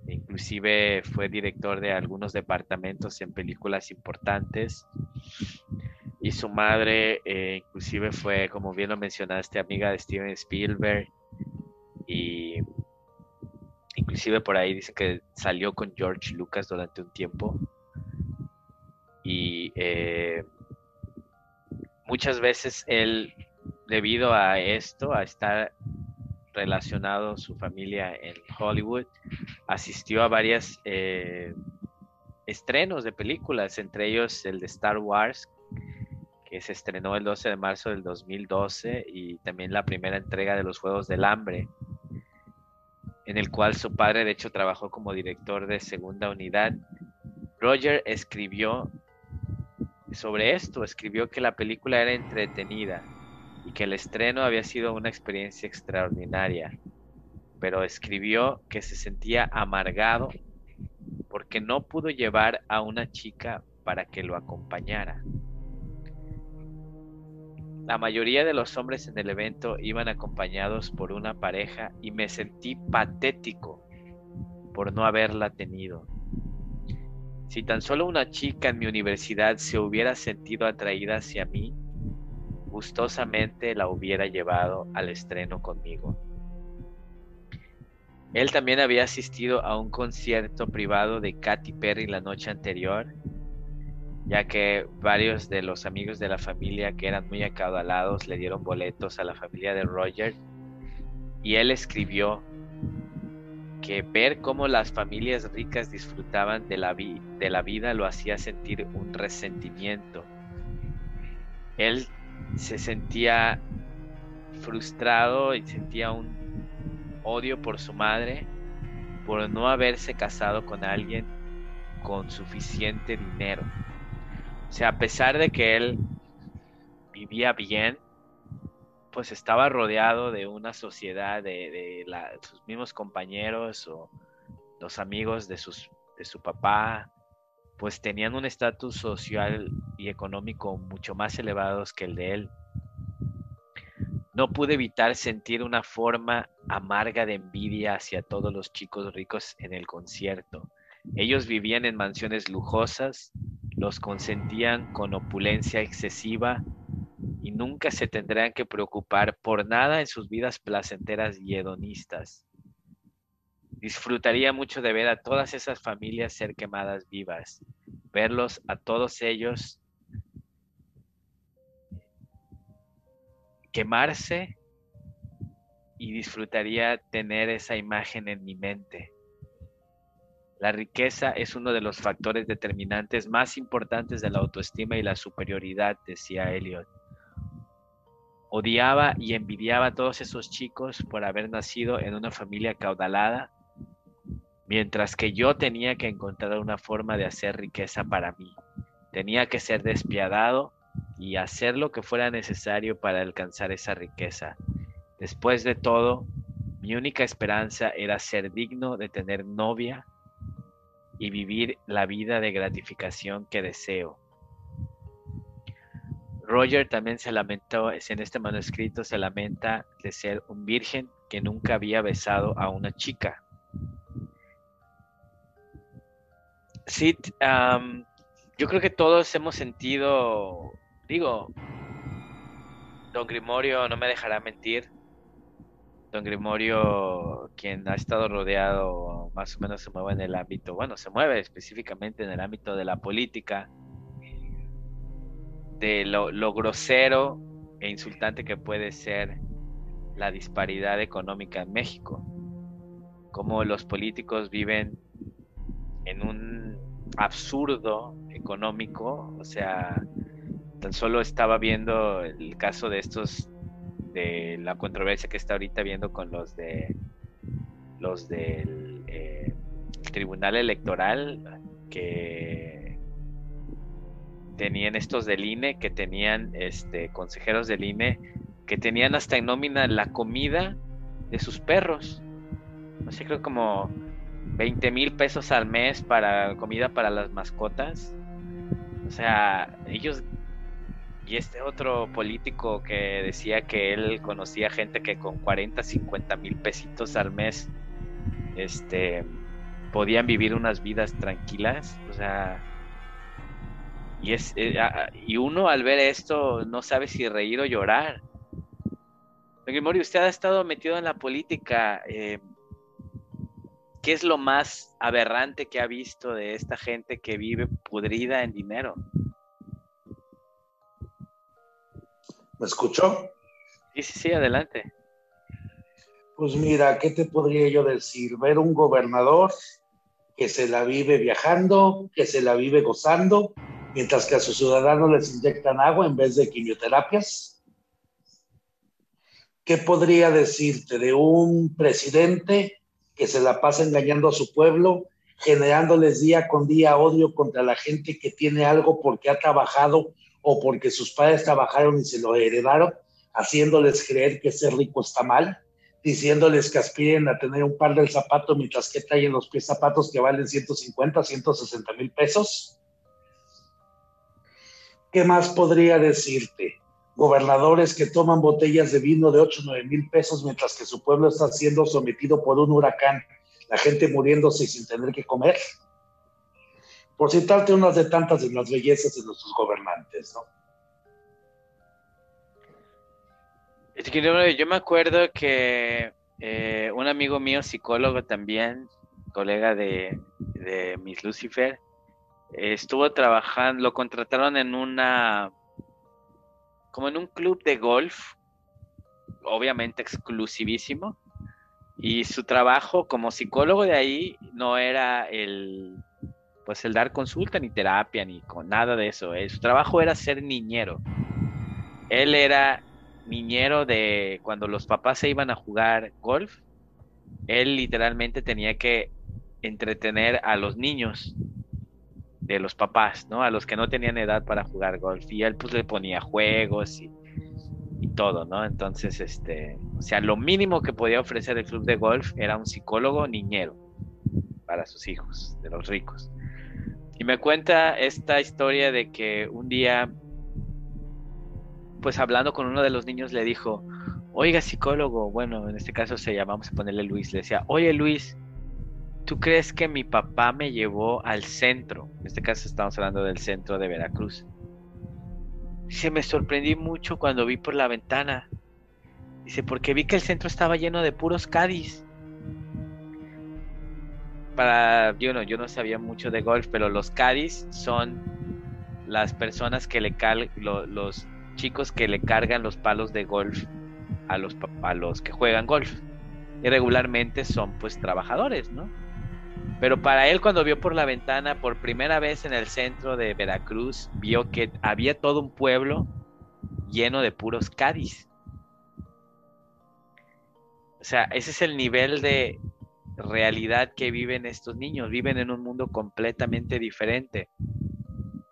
inclusive fue director de algunos departamentos en películas importantes, y su madre eh, inclusive fue, como bien lo mencionaste, amiga de Steven Spielberg y inclusive por ahí dice que salió con George Lucas durante un tiempo. Y eh, muchas veces él debido a esto, a estar relacionado su familia en Hollywood, asistió a varias eh, estrenos de películas, entre ellos el de Star Wars, que se estrenó el 12 de marzo del 2012, y también la primera entrega de los Juegos del Hambre, en el cual su padre de hecho trabajó como director de segunda unidad. Roger escribió sobre esto, escribió que la película era entretenida y que el estreno había sido una experiencia extraordinaria, pero escribió que se sentía amargado porque no pudo llevar a una chica para que lo acompañara. La mayoría de los hombres en el evento iban acompañados por una pareja y me sentí patético por no haberla tenido. Si tan solo una chica en mi universidad se hubiera sentido atraída hacia mí, gustosamente la hubiera llevado al estreno conmigo. Él también había asistido a un concierto privado de Katy Perry la noche anterior, ya que varios de los amigos de la familia que eran muy acaudalados le dieron boletos a la familia de Roger y él escribió que ver cómo las familias ricas disfrutaban de la, de la vida lo hacía sentir un resentimiento. Él se sentía frustrado y sentía un odio por su madre por no haberse casado con alguien con suficiente dinero. O sea, a pesar de que él vivía bien, pues estaba rodeado de una sociedad de, sus mismos compañeros o los amigos de, sus, de su papá, pues tenían un estatus social y económico mucho más elevados que el de él. No pude evitar sentir una forma amarga de envidia hacia todos los chicos ricos en el concierto. Ellos vivían en mansiones lujosas, los consentían con opulencia excesiva y nunca se tendrán que preocupar por nada en sus vidas placenteras y hedonistas. Disfrutaría mucho de ver a todas esas familias ser quemadas vivas, verlos a todos ellos quemarse y disfrutaría tener esa imagen en mi mente. La riqueza es uno de los factores determinantes más importantes de la autoestima y la superioridad, decía Elliot. Odiaba y envidiaba a todos esos chicos por haber nacido en una familia caudalada mientras que yo tenía que encontrar una forma de hacer riqueza para mí. Tenía que ser despiadado y hacer lo que fuera necesario para alcanzar esa riqueza. Después de todo, mi única esperanza era ser digno de tener novia y vivir la vida de gratificación que deseo. Roger también se lamentó, en este manuscrito se lamenta de ser un virgen que nunca había besado a una chica. Sí, yo creo que todos hemos sentido, digo, Don Grimorio no me dejará mentir. Don Grimorio, quien ha estado rodeado, más o menos se mueve en el ámbito, bueno, se mueve específicamente en el ámbito de la política, de lo, grosero e insultante que puede ser la disparidad económica en México. Cómo los políticos viven en un absurdo económico, o sea, tan solo estaba viendo el caso de estos, de la controversia que está ahorita viendo con los de los del eh, Tribunal Electoral que tenían estos del INE, que tenían este consejeros del INE, que tenían hasta en nómina la comida de sus perros. No sé, creo como 20 mil pesos al mes para comida para las mascotas. O sea, ellos y este otro político que decía que él conocía gente que con 40, 50 mil pesitos al mes, este, podían vivir unas vidas tranquilas. O sea, y es eh, y uno al ver esto no sabe si reír o llorar. Usted ha estado metido en la política. Eh, ¿Qué es lo más aberrante que ha visto de esta gente que vive pudrida en dinero? ¿Me escuchó? Sí, sí, sí, adelante. Pues mira, ¿qué te podría yo decir? Ver un gobernador que se la vive viajando, que se la vive gozando, mientras que a sus ciudadanos les inyectan agua en vez de quimioterapias. ¿Qué podría decirte de un presidente que se la pasa engañando a su pueblo, generándoles día con día odio contra la gente que tiene algo porque ha trabajado o porque sus padres trabajaron y se lo heredaron, haciéndoles creer que ser rico está mal? diciéndoles que aspiren a tener un par del zapato mientras que traen los pies zapatos que valen 150, 160 mil pesos. ¿Qué más podría decirte? Gobernadores que toman botellas de vino de 8, 9 mil pesos mientras que su pueblo está siendo sometido por un huracán, la gente muriéndose sin tener que comer. Por citarte unas de tantas de las bellezas de nuestros gobernantes, ¿no? Yo me acuerdo que eh, un amigo mío, psicólogo también, colega de, Miss Lucifer, estuvo trabajando, lo contrataron en una, como en un club de golf, obviamente exclusivísimo, y su trabajo como psicólogo de ahí no era el, pues el dar consulta ni terapia ni con nada de eso, eh, su trabajo era ser niñero. Él era niñero de cuando los papás se iban a jugar golf, él literalmente tenía que entretener a los niños de los papás, ¿no? A los que no tenían edad para jugar golf. Y él pues le ponía juegos y, y todo, ¿no? Entonces, este, o sea, lo mínimo que podía ofrecer el club de golf era un psicólogo niñero para sus hijos, de los ricos. Y me cuenta esta historia de que un día pues hablando con uno de los niños le dijo, oiga psicólogo, bueno, en este caso se llama, vamos a ponerle Luis, le decía, oye Luis, ¿tú crees que mi papá me llevó al centro? En este caso estamos hablando del centro de Veracruz. Se me sorprendí mucho cuando vi por la ventana. Dice, porque vi que el centro estaba lleno de puros Cádiz. Para, yo no, yo no sabía mucho de golf, pero los Cádiz son las personas que le cal, los chicos que le cargan los palos de golf a los, a los que juegan golf. Y regularmente son pues trabajadores, ¿no? Pero para él cuando vio por la ventana por primera vez en el centro de Veracruz, vio que había todo un pueblo lleno de puros Cádiz. O sea, ese es el nivel de realidad que viven estos niños. Viven en un mundo completamente diferente.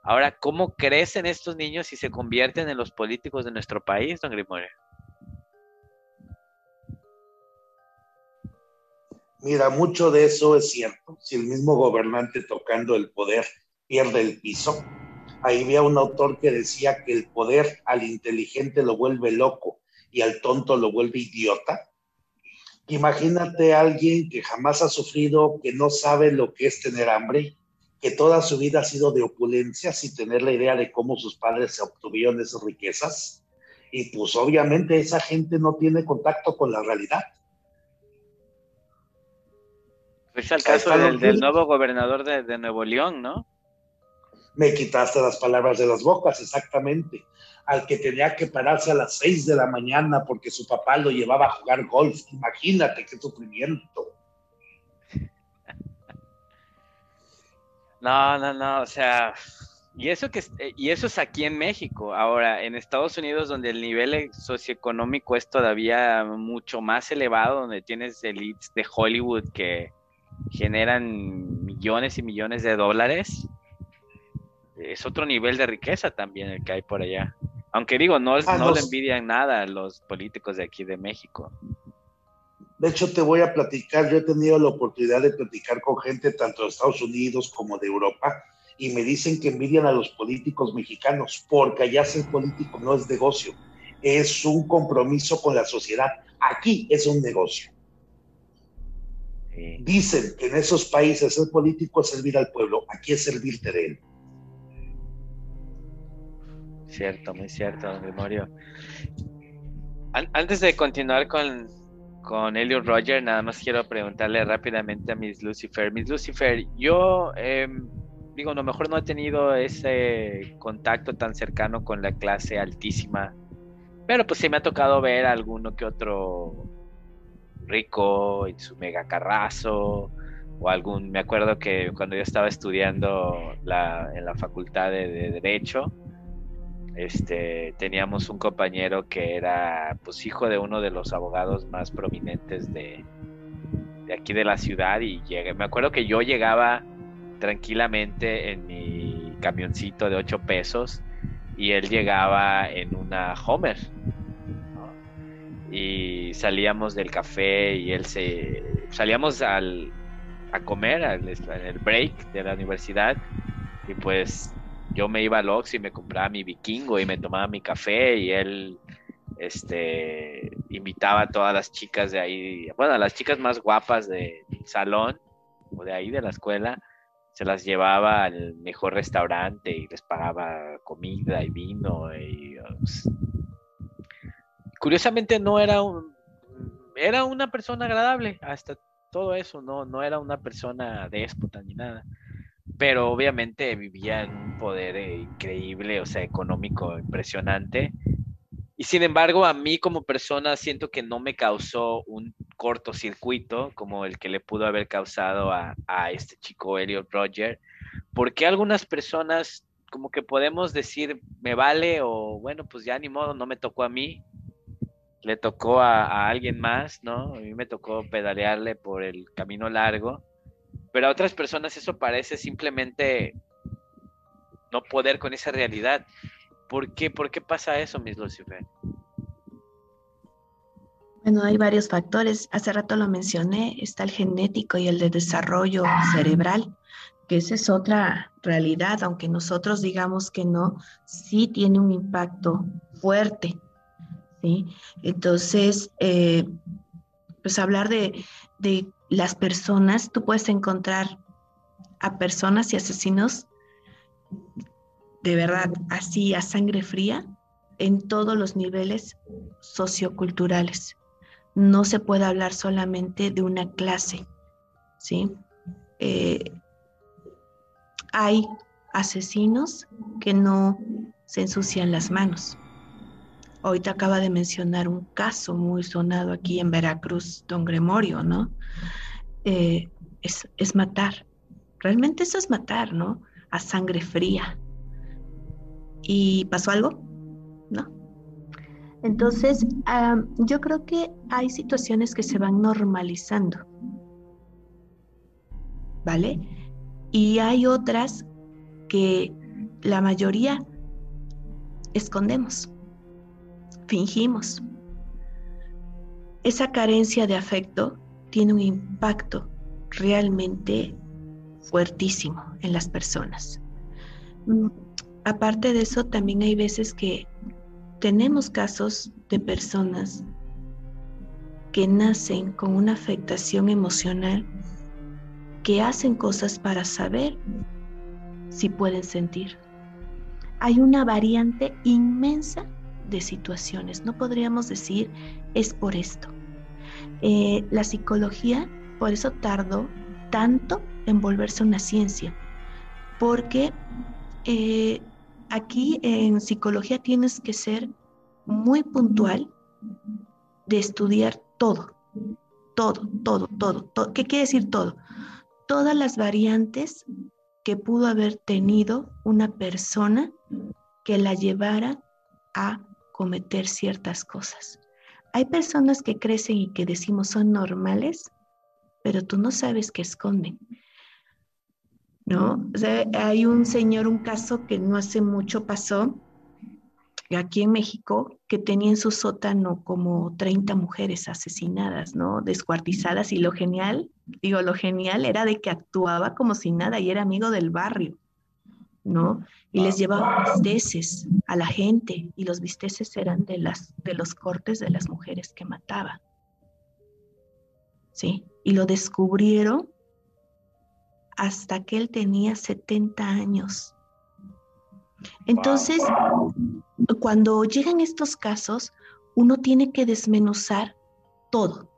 Ahora, ¿cómo crecen estos niños y se convierten en los políticos de nuestro país, don Grimorio? Mira, mucho de eso es cierto. Si el mismo gobernante tocando el poder pierde el piso, ahí había un autor que decía que el poder al inteligente lo vuelve loco y al tonto lo vuelve idiota. Imagínate a alguien que jamás ha sufrido, que no sabe lo que es tener hambre que toda su vida ha sido de opulencia sin tener la idea de cómo sus padres se obtuvieron esas riquezas. Y pues obviamente esa gente no tiene contacto con la realidad. Es el caso del, nuevo gobernador de, de, Nuevo León, ¿no? Me quitaste las palabras de las bocas, exactamente. Al que tenía que pararse a las seis de la mañana porque su papá lo llevaba a jugar golf. Imagínate qué sufrimiento. No, no, no, o sea, y eso que eh, y eso es aquí en México. Ahora, en Estados Unidos, donde el nivel e, socioeconómico es todavía mucho más elevado, donde tienes elites de Hollywood que generan millones y millones de dólares, es otro nivel de riqueza también el que hay por allá. Aunque digo, no, ah, no le envidian nada a los políticos de aquí de México. De hecho, te voy a platicar, yo he tenido la oportunidad de platicar con gente tanto de Estados Unidos como de Europa y me dicen que envidian a los políticos mexicanos porque allá ser político no es negocio, es un compromiso con la sociedad. Aquí es un negocio. Dicen que en esos países ser político es servir al pueblo, aquí es servirte de él. Cierto, muy cierto, don Memorio. Antes de continuar con, con Elliot Roger, nada más quiero preguntarle rápidamente a Miss Lucifer. Miss Lucifer, yo em, digo, a lo mejor no he tenido ese contacto tan cercano con la clase altísima Pero pues sí me ha tocado ver alguno que otro rico en su mega carrazo o algún, me acuerdo que cuando yo estaba estudiando la, en la facultad de, Derecho, este, teníamos un compañero que era pues hijo de uno de los abogados más prominentes de, aquí de la ciudad y me acuerdo que yo llegaba tranquilamente en mi camioncito de 8 pesos y él llegaba en una Homer. Y salíamos del café y él se... Salíamos al, a comer al, en el break de la universidad y pues yo me iba al Ox y me compraba mi vikingo y me tomaba mi café y él este invitaba a todas las chicas de ahí, bueno, a las chicas más guapas del salón o de ahí de la escuela se las llevaba al mejor restaurante y les pagaba comida y vino. Y, pues, curiosamente no era un, era una persona agradable hasta todo eso, no, no era una persona déspota ni nada. Pero obviamente vivía en un poder increíble, o sea, económico impresionante. Y sin embargo, a mí como persona siento que no me causó un cortocircuito como el que le pudo haber causado a, este chico Elliot Roger, porque algunas personas como que podemos decir me vale o bueno, pues ya ni modo, no me tocó a mí, le tocó a, alguien más, ¿no? A mí me tocó pedalearle por el camino largo, pero a otras personas eso parece simplemente no poder con esa realidad. ¿Por qué? ¿Por qué pasa eso, Miss Lucifer? Bueno, hay varios factores. Hace rato lo mencioné, está el genético y el de desarrollo cerebral, que esa es otra realidad, aunque nosotros digamos que no, sí tiene un impacto fuerte. ¿sí? Entonces, eh, pues hablar de, de las personas, tú puedes encontrar a personas y asesinos de verdad así a sangre fría en todos los niveles socioculturales no se puede hablar solamente de una clase, ¿sí? Eh, hay asesinos que no se ensucian las manos. Te acaba de mencionar un caso muy sonado aquí en Veracruz, don Gremorio, ¿no? Eh, es, es matar. Realmente eso es matar, ¿no? A sangre fría. ¿Y pasó algo? ¿No? Entonces, yo creo que hay situaciones que se van normalizando, ¿vale? Y hay otras que la mayoría escondemos, fingimos. Esa carencia de afecto tiene un impacto realmente fuertísimo en las personas. Mm, aparte de eso, también hay veces que tenemos casos de personas que nacen con una afectación emocional, que hacen cosas para saber si pueden sentir. Hay una variante inmensa de situaciones. No podríamos decir es por esto. Eh, la psicología, por eso tardó tanto en volverse una ciencia, porque eh, aquí en psicología tienes que ser muy puntual de estudiar todo, todo, todo, todo, ¿Qué quiere decir todo? Todas las variantes que pudo haber tenido una persona que la llevara a cometer ciertas cosas. Hay personas que crecen y que decimos son normales, pero tú no sabes qué esconden. ¿no? hay un señor, un caso que no hace mucho pasó aquí en México, que tenía en su sótano como 30 mujeres asesinadas, ¿no? Descuartizadas y lo genial, digo, lo genial era de que actuaba como si nada y era amigo del barrio, ¿no? Y les llevaba bisteces a la gente y los bisteces eran de, las, de los cortes de las mujeres que mataba. ¿Sí? Y lo descubrieron hasta que él tenía 70 años. Entonces, cuando llegan estos casos, uno tiene que desmenuzar todo.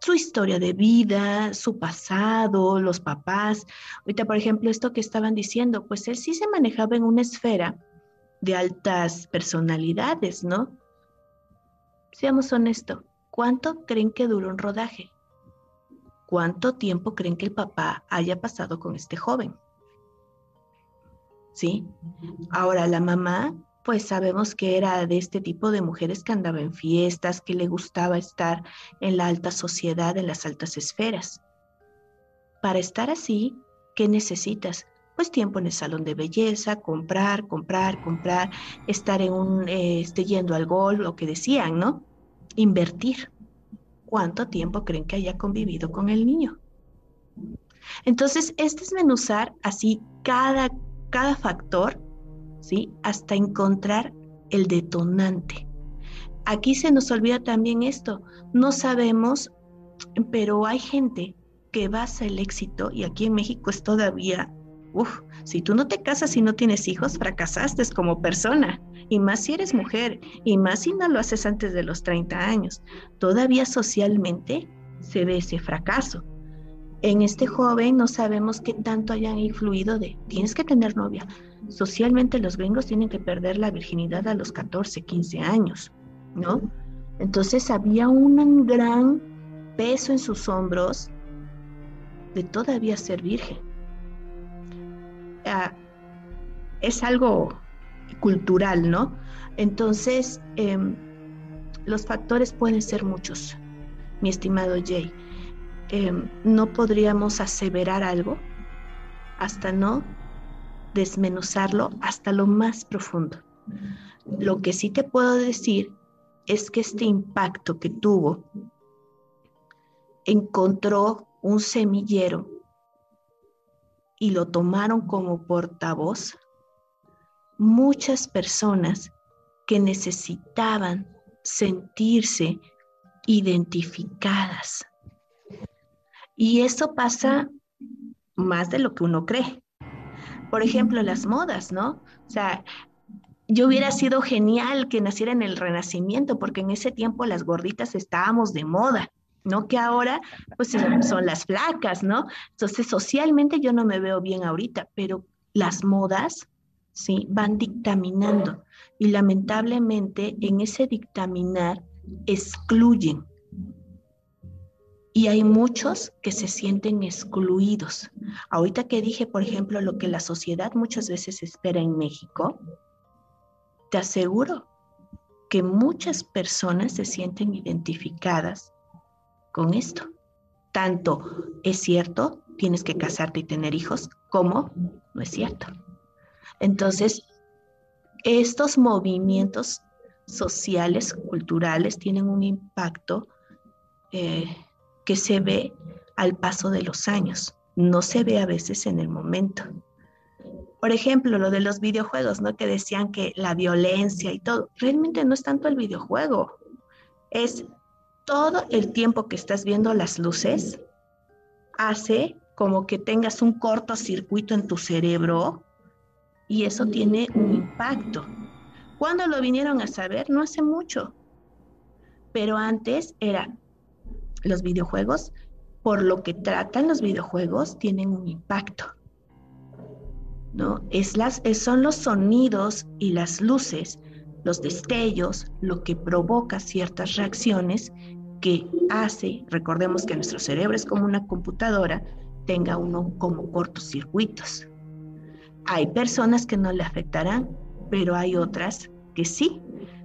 Su historia de vida, su pasado, los papás. Ahorita, por ejemplo, esto que estaban diciendo, pues él sí se manejaba en una esfera de altas personalidades, ¿no? seamos honestos, ¿cuánto creen que duró un rodaje? ¿Cuánto tiempo creen que el papá haya pasado con este joven? ¿Sí? Ahora la mamá, pues sabemos que era de este tipo de mujeres que andaba en fiestas, que le gustaba estar en la alta sociedad, en las altas esferas. Para estar así, ¿qué necesitas? Pues tiempo en el salón de belleza, comprar, comprar, comprar, estar en un, eh, este, yendo al gol, lo que decían, ¿no? Invertir. ¿Cuánto tiempo creen que haya convivido con el niño? Entonces, es desmenuzar así cada, cada factor, ¿sí? Hasta encontrar el detonante. Aquí se nos olvida también esto. No sabemos, pero hay gente que basa el éxito, y aquí en México es todavía, uff, si tú no te casas y no tienes hijos, fracasaste como persona, y más si eres mujer, y más si no lo haces antes de los 30 años. Todavía socialmente se ve ese fracaso. En este joven no sabemos qué tanto hayan influido de, tienes que tener novia. Socialmente los gringos tienen que perder la virginidad a los 14, 15 años, ¿no? Entonces había un gran peso en sus hombros de todavía ser virgen. Ah, es algo cultural, ¿no? Entonces, em, los factores pueden ser muchos, mi estimado Jay. Em, no podríamos aseverar algo hasta no desmenuzarlo hasta lo más profundo. Lo que sí te puedo decir es que este impacto que tuvo encontró un semillero y lo tomaron como portavoz muchas personas que necesitaban sentirse identificadas. Y eso pasa más de lo que uno cree. Por ejemplo, las modas, ¿no? O sea, yo hubiera sido genial que naciera en el Renacimiento, porque en ese tiempo las gorditas estábamos de moda. ¿no? Que ahora pues son las flacas, ¿no? Entonces socialmente yo no me veo bien ahorita, pero las modas, ¿sí? Van dictaminando y lamentablemente en ese dictaminar excluyen. Y hay muchos que se sienten excluidos. Ahorita que dije, por ejemplo, lo que la sociedad muchas veces espera en México, te aseguro que muchas personas se sienten identificadas con esto. Tanto es cierto, tienes que casarte y tener hijos, como no es cierto. Entonces, estos movimientos sociales, culturales, tienen un impacto eh, que se ve al paso de los años, no se ve a veces en el momento. Por ejemplo, lo de los videojuegos, ¿no? Que decían que la violencia y todo, realmente no es tanto el videojuego, es todo el tiempo que estás viendo las luces hace como que tengas un cortocircuito en tu cerebro y eso tiene un impacto. ¿Cuándo lo vinieron a saber? No hace mucho. Pero antes era los videojuegos, por lo que tratan los videojuegos, tienen un impacto. ¿No? Es las, son los sonidos y las luces, los destellos, lo que provoca ciertas reacciones que hace, recordemos que nuestro cerebro es como una computadora, tenga uno como cortocircuitos. Hay personas que no le afectarán, pero hay otras que sí.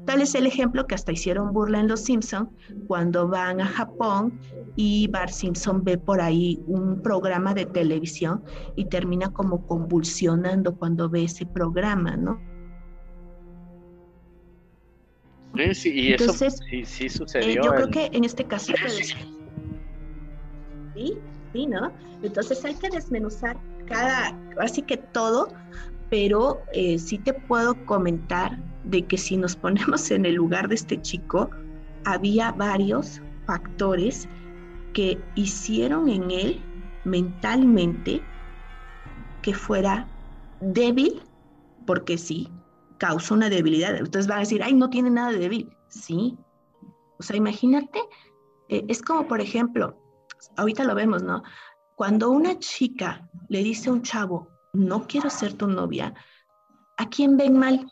Tal es el ejemplo que hasta hicieron burla en Los Simpson cuando van a Japón y Bart Simpson ve por ahí un programa de televisión y termina como convulsionando cuando ve ese programa, ¿no? Sí, y eso sí, sí sucedió. Eh, yo creo que en este caso. Sí, sí, ¿no? Entonces hay que desmenuzar cada, así que todo, pero eh, sí te puedo comentar de que si nos ponemos en el lugar de este chico, había varios factores que hicieron en él mentalmente que fuera débil, porque sí, causa una debilidad. Ustedes van a decir, ay, no tiene nada de débil. Sí. O sea, imagínate, eh, es como, por ejemplo, ahorita lo vemos, ¿no? Cuando una chica le dice a un chavo, no quiero ser tu novia, ¿a quién ven mal?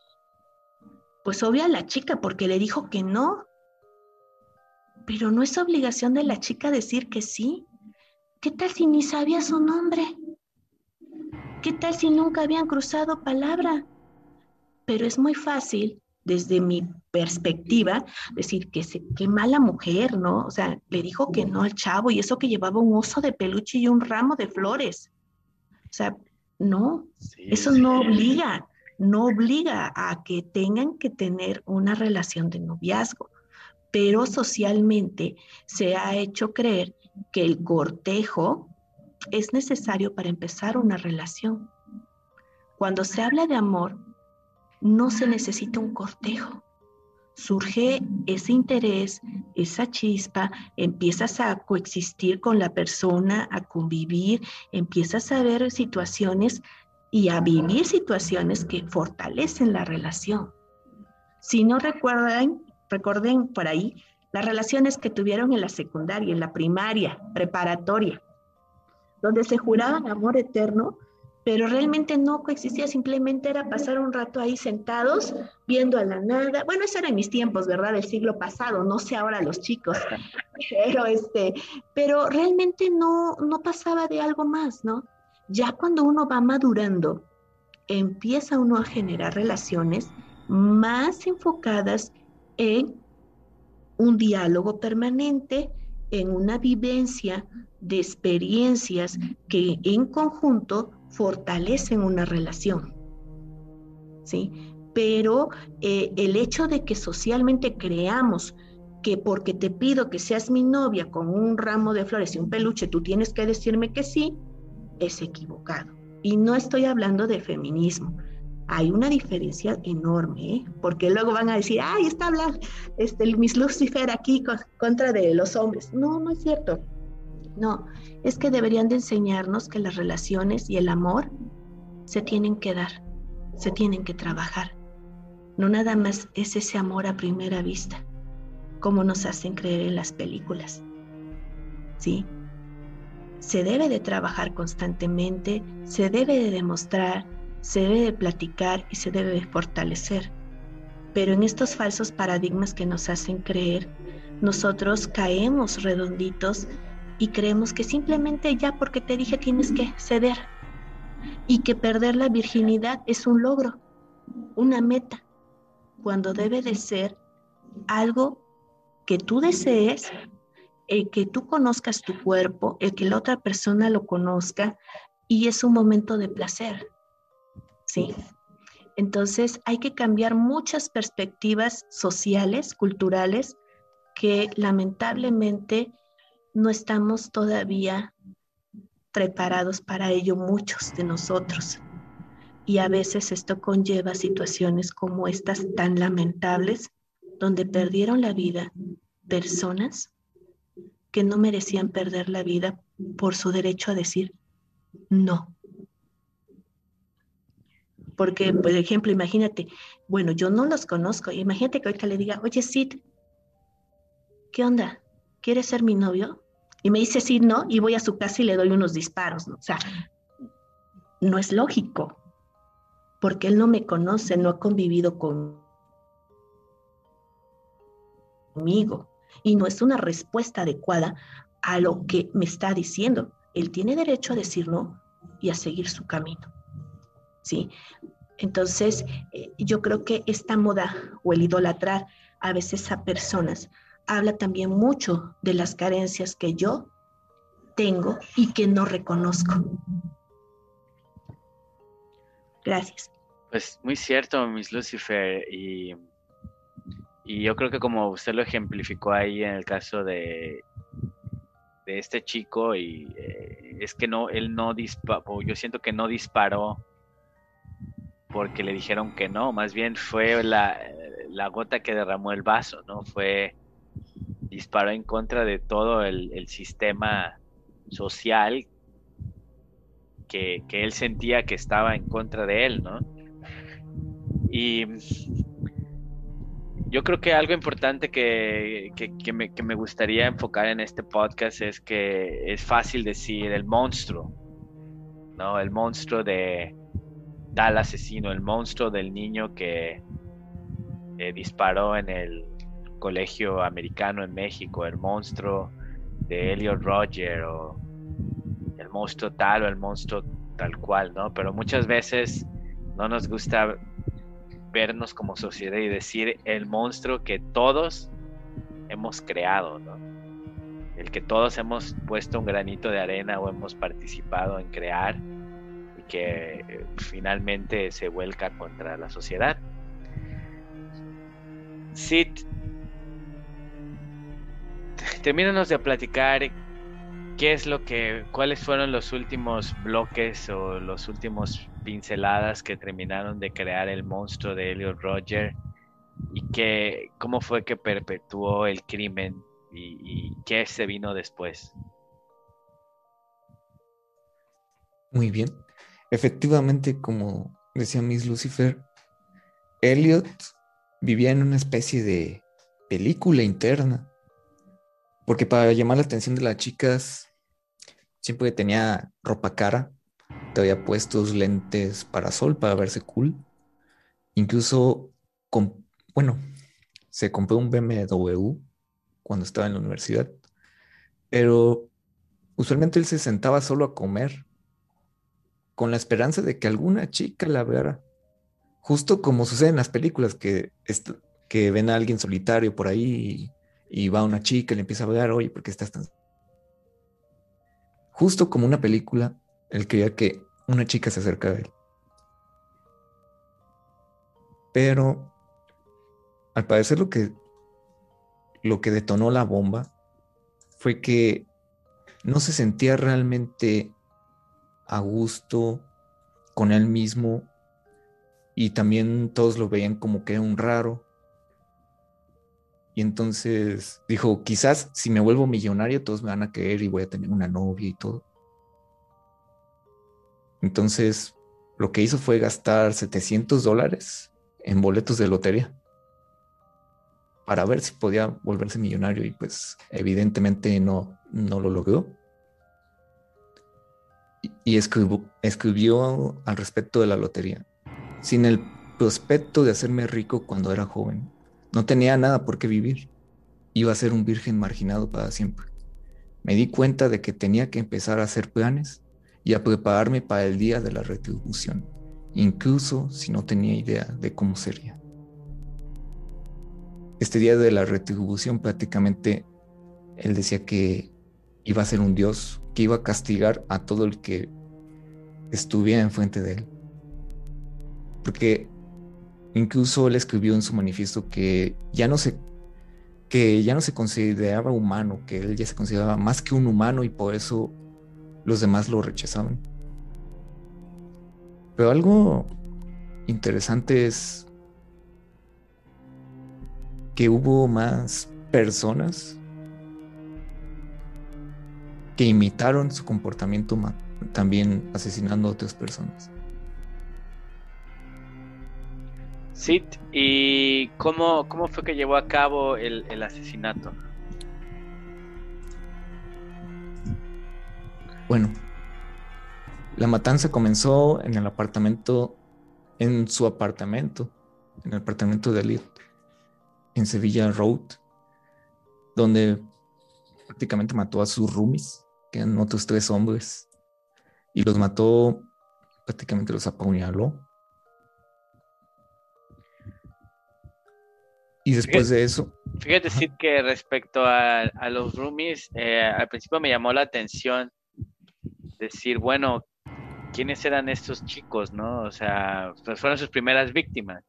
Pues obvia a la chica porque le dijo que no. pero no es obligación de la chica decir que sí. ¿Qué tal si ni sabía su nombre? ¿Qué tal si nunca habían cruzado palabra? Pero es muy fácil, desde mi perspectiva, decir que se, qué mala mujer, ¿no? O sea, le dijo que no al chavo y eso que llevaba un oso de peluche y un ramo de flores. O sea, no, eso no obliga, no obliga a que tengan que tener una relación de noviazgo, pero socialmente se ha hecho creer que el cortejo es necesario para empezar una relación. Cuando se habla de amor, no se necesita un cortejo. Surge ese interés, esa chispa, empiezas a coexistir con la persona, a convivir, empiezas a ver situaciones y a vivir situaciones que fortalecen la relación. Si no recuerdan, recuerden por ahí las relaciones que tuvieron en la secundaria, en la primaria, preparatoria, donde se juraban amor eterno, pero realmente no coexistía, simplemente era pasar un rato ahí sentados, viendo a la nada. Bueno, eso era en mis tiempos, ¿verdad? Del siglo pasado, no sé ahora los chicos, pero este, pero realmente no, no pasaba de algo más, ¿no? Ya cuando uno va madurando, empieza uno a generar relaciones más enfocadas en un diálogo permanente, en una vivencia de experiencias que en conjunto fortalecen una relación. ¿Sí? Pero eh, el hecho de que socialmente creamos que porque te pido que seas mi novia con un ramo de flores y un peluche, tú tienes que decirme que sí, es equivocado. Y no estoy hablando de feminismo. Hay una diferencia enorme, ¿eh? porque luego van a decir, ay, está hablando este, Miss Lucifer aquí contra de los hombres. No, no es cierto. No, es que deberían de enseñarnos que las relaciones y el amor se tienen que dar, se tienen que trabajar. No nada más es ese amor a primera vista, como nos hacen creer en las películas. ¿Sí? Se debe de trabajar constantemente, se debe de demostrar, se debe de platicar y se debe de fortalecer. Pero en estos falsos paradigmas que nos hacen creer, nosotros caemos redonditos y creemos que simplemente ya porque te dije tienes que ceder y que perder la virginidad es un logro, una meta, cuando debe de ser algo que tú desees, el que tú conozcas tu cuerpo, el que la otra persona lo conozca y es un momento de placer. ¿Sí? Entonces hay que cambiar muchas perspectivas sociales, culturales, que lamentablemente no estamos todavía preparados para ello muchos de nosotros. Y a veces esto conlleva situaciones como estas tan lamentables, donde perdieron la vida personas que no merecían perder la vida por su derecho a decir no. Porque, por ejemplo, imagínate, bueno, yo no los conozco, imagínate que ahorita le diga, oye, Sid, ¿qué onda? ¿Quieres ser mi novio? Y me dice sí, no, y voy a su casa y le doy unos disparos, ¿no? O sea, no es lógico, porque él no me conoce, no ha convivido conmigo, y no es una respuesta adecuada a lo que me está diciendo. Él tiene derecho a decir no y a seguir su camino. ¿Sí? Entonces, eh, yo creo que esta moda o el idolatrar a veces a personas habla también mucho de las carencias que yo tengo y que no reconozco. Gracias. Pues muy cierto, Miss Lucifer, y, y yo creo que como usted lo ejemplificó ahí en el caso de, de este chico, y eh, es que no, él no disparó, yo siento que no disparó porque le dijeron que no, más bien fue la, la gota que derramó el vaso, ¿no? Fue disparó en contra de todo el, sistema social que, él sentía que estaba en contra de él, ¿no? Y yo creo que algo importante que, me, que, me, gustaría enfocar en este podcast es que es fácil decir el monstruo, ¿no? El monstruo de tal asesino, el monstruo del niño que disparó en el colegio americano en México, el monstruo de Elliot Roger o el monstruo tal o el monstruo tal cual, ¿no? Pero muchas veces no nos gusta vernos como sociedad y decir el monstruo que todos hemos creado, ¿no? El que todos hemos puesto un granito de arena o hemos participado en crear y que eh, finalmente se vuelca contra la sociedad. Sid, termínanos de platicar qué es lo que, cuáles fueron los últimos bloques o los últimos pinceladas que terminaron de crear el monstruo de Elliot Roger y qué, cómo fue que perpetuó el crimen y, qué se vino después. Muy bien. Efectivamente, como decía Miss Lucifer, Elliot vivía en una especie de película interna. Porque para llamar la atención de las chicas, siempre tenía ropa cara, te había puestos lentes para sol para verse cool. Incluso, con, bueno, se compró un BMW cuando estaba en la universidad, pero usualmente él se sentaba solo a comer con la esperanza de que alguna chica la viera. Justo como sucede en las películas, que, que ven a alguien solitario por ahí y, va una chica y le empieza a ver, oye, ¿por qué estás tan... Justo como una película, él quería que una chica se acerca a él. Pero al parecer lo que, lo que detonó la bomba fue que no se sentía realmente a gusto con él mismo y también todos lo veían como que era un raro. Y entonces dijo, quizás si me vuelvo millonario todos me van a querer y voy a tener una novia y todo. Entonces, lo que hizo fue gastar 700 dólares en boletos de lotería para ver si podía volverse millonario y pues evidentemente no, no lo logró. Y, escribió, escribió al respecto de la lotería. Sin el prospecto de hacerme rico cuando era joven, no tenía nada por qué vivir. Iba a ser un virgen marginado para siempre. Me di cuenta de que tenía que empezar a hacer planes y a prepararme para el día de la retribución, incluso si no tenía idea de cómo sería. Este día de la retribución prácticamente él decía que iba a ser un dios, que iba a castigar a todo el que estuviera enfrente de él. Porque incluso él escribió en su manifiesto que ya no se que ya no se consideraba humano, que él ya se consideraba más que un humano y por eso los demás lo rechazaban. Pero algo interesante es que hubo más personas que imitaron su comportamiento también asesinando a otras personas. Sí, ¿y cómo, cómo fue que llevó a cabo el, el asesinato? Bueno, la matanza comenzó en el apartamento, en su apartamento, en el apartamento de Elliot, en Sevilla Road, donde prácticamente mató a sus roomies, que eran otros tres hombres, y los mató, prácticamente los apuñaló. Y después de eso. Fíjate, Sid, que respecto a, los roomies, eh, al principio me llamó la atención decir, bueno, ¿quiénes eran estos chicos, no? O sea, pues fueron sus primeras víctimas.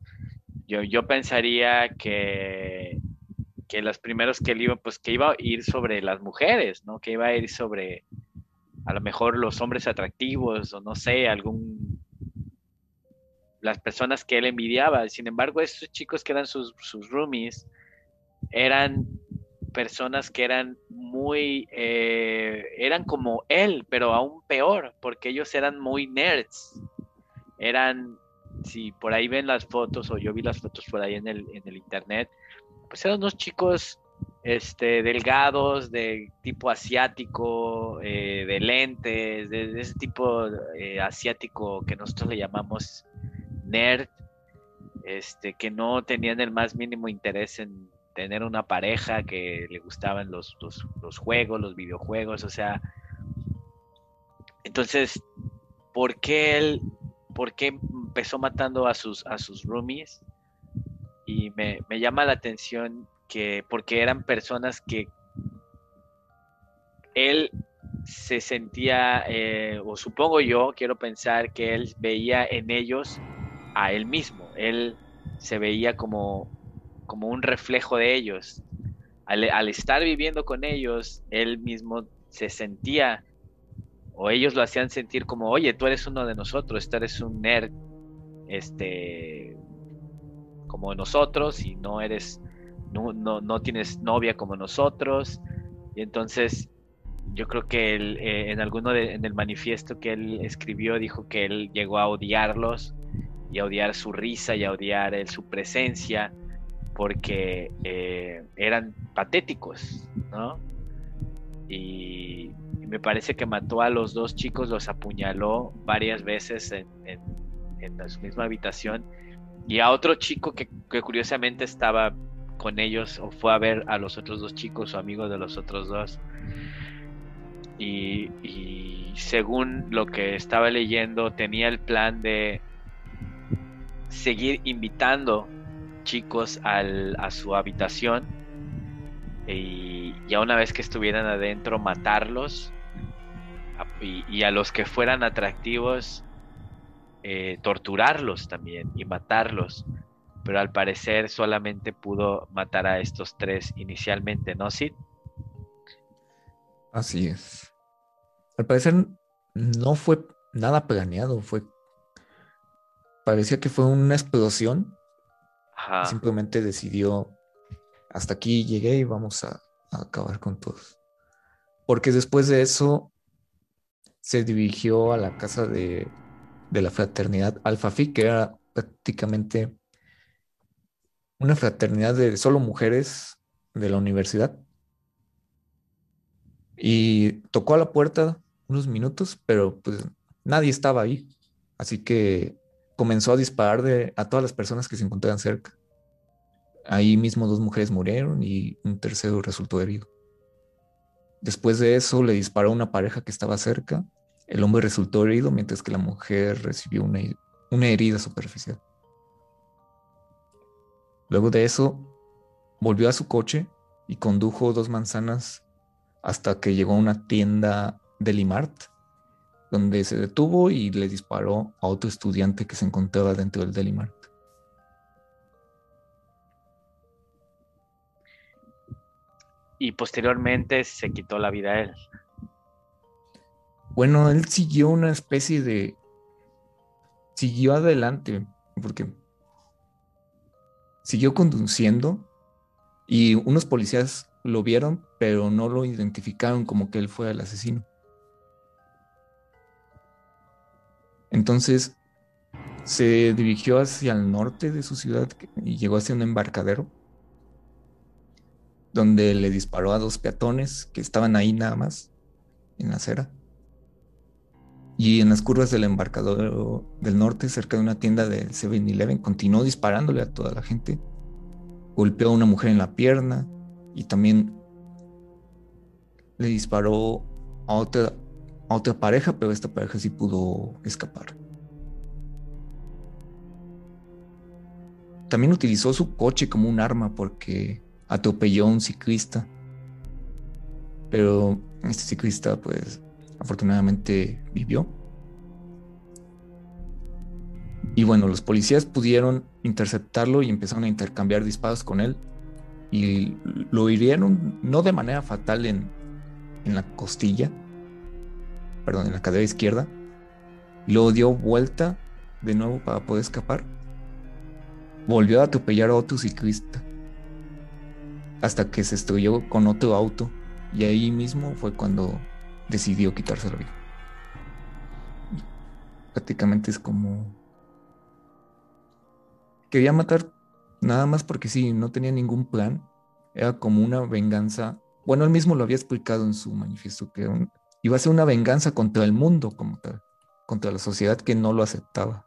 Yo, yo pensaría que, que los primeros que él iba, pues que iba a ir sobre las mujeres, ¿no? Que iba a ir sobre a lo mejor los hombres atractivos o no sé, algún las personas que él envidiaba. Sin embargo, estos chicos que eran sus, sus roomies eran personas que eran muy, eh, eran como él, pero aún peor, porque ellos eran muy nerds. Eran, si por ahí ven las fotos, o yo vi las fotos por ahí en el, en el internet, pues eran unos chicos este, delgados, de tipo asiático, eh, de lentes, de, ese tipo eh, asiático que nosotros le llamamos nerd, este, que no tenían el más mínimo interés en, tener una pareja que le gustaban los, los, juegos, los videojuegos, o sea, entonces, ¿por qué él, por qué empezó matando a sus, a sus roomies? Y me, me llama la atención que, porque eran personas que él se sentía, eh, o supongo yo, quiero pensar que él veía en ellos a él mismo. Él se veía como, como un reflejo de ellos. Al, estar viviendo con ellos, él mismo se sentía, o ellos lo hacían sentir como, oye, tú eres uno de nosotros, tú eres un nerd, este, como nosotros, y no eres, no, no, no tienes novia como nosotros. Y entonces yo creo que él, eh, en alguno de, en el manifiesto que él escribió dijo que él llegó a odiarlos y a odiar su risa y a odiar su presencia porque eh, eran patéticos, ¿no? Y, me parece que mató a los dos chicos, los apuñaló varias veces en, en, su misma habitación y a otro chico que, que, curiosamente estaba con ellos o fue a ver a los otros dos chicos o amigos de los otros dos y, según lo que estaba leyendo tenía el plan de seguir invitando chicos a su habitación y ya una vez que estuvieran adentro matarlos y, a los que fueran atractivos eh, torturarlos también y matarlos pero al parecer solamente pudo matar a estos tres inicialmente, ¿no, Sid? Así es. Al parecer no fue nada planeado, fue parecía que fue una explosión. Simplemente decidió hasta aquí llegué y vamos a, acabar con todos. Porque después de eso se dirigió a la casa de, de la fraternidad Alpha Phi, que era prácticamente una fraternidad de solo mujeres de la universidad y tocó a la puerta unos minutos, pero pues nadie estaba ahí. Así que comenzó a disparar a todas las personas que se encontraban cerca. Ahí mismo dos mujeres murieron y un tercero resultó herido. Después de eso le disparó a una pareja que estaba cerca. El hombre resultó herido mientras que la mujer recibió una, una herida superficial. Luego de eso, volvió a su coche y condujo dos manzanas hasta que llegó a una tienda de Limart, donde se detuvo y le disparó a otro estudiante que se encontraba dentro del Delimart. Y posteriormente se quitó la vida a él. Bueno, él siguió una especie de... Siguió adelante, porque siguió conduciendo y unos policías lo vieron, pero no lo identificaron como que él fue el asesino. Entonces se dirigió hacia el norte de su ciudad y llegó hacia un embarcadero donde le disparó a dos peatones que estaban ahí nada más en la acera. Y en las curvas del embarcadero del norte, cerca de una tienda del 7-Eleven, continuó disparándole a toda la gente. Golpeó a una mujer en la pierna, y también le disparó a otra, a otra pareja, pero esta pareja sí pudo escapar. También utilizó su coche como un arma porque atropelló a un ciclista. Pero este ciclista pues afortunadamente vivió. Y bueno, los policías pudieron interceptarlo y empezaron a intercambiar disparos con él y lo hirieron no de manera fatal en, en la costilla, perdón, en la cadera izquierda, lo dio vuelta de nuevo para poder escapar. Volvió a atropellar a otro ciclista hasta que se estrelló con otro auto y ahí mismo fue cuando decidió quitarse la vida. Prácticamente es como quería matar Nada más porque sí, no tenía ningún plan. Era como una venganza. Bueno, él mismo lo había explicado en su manifiesto, que iba a ser una venganza contra el mundo como tal, contra la sociedad que no lo aceptaba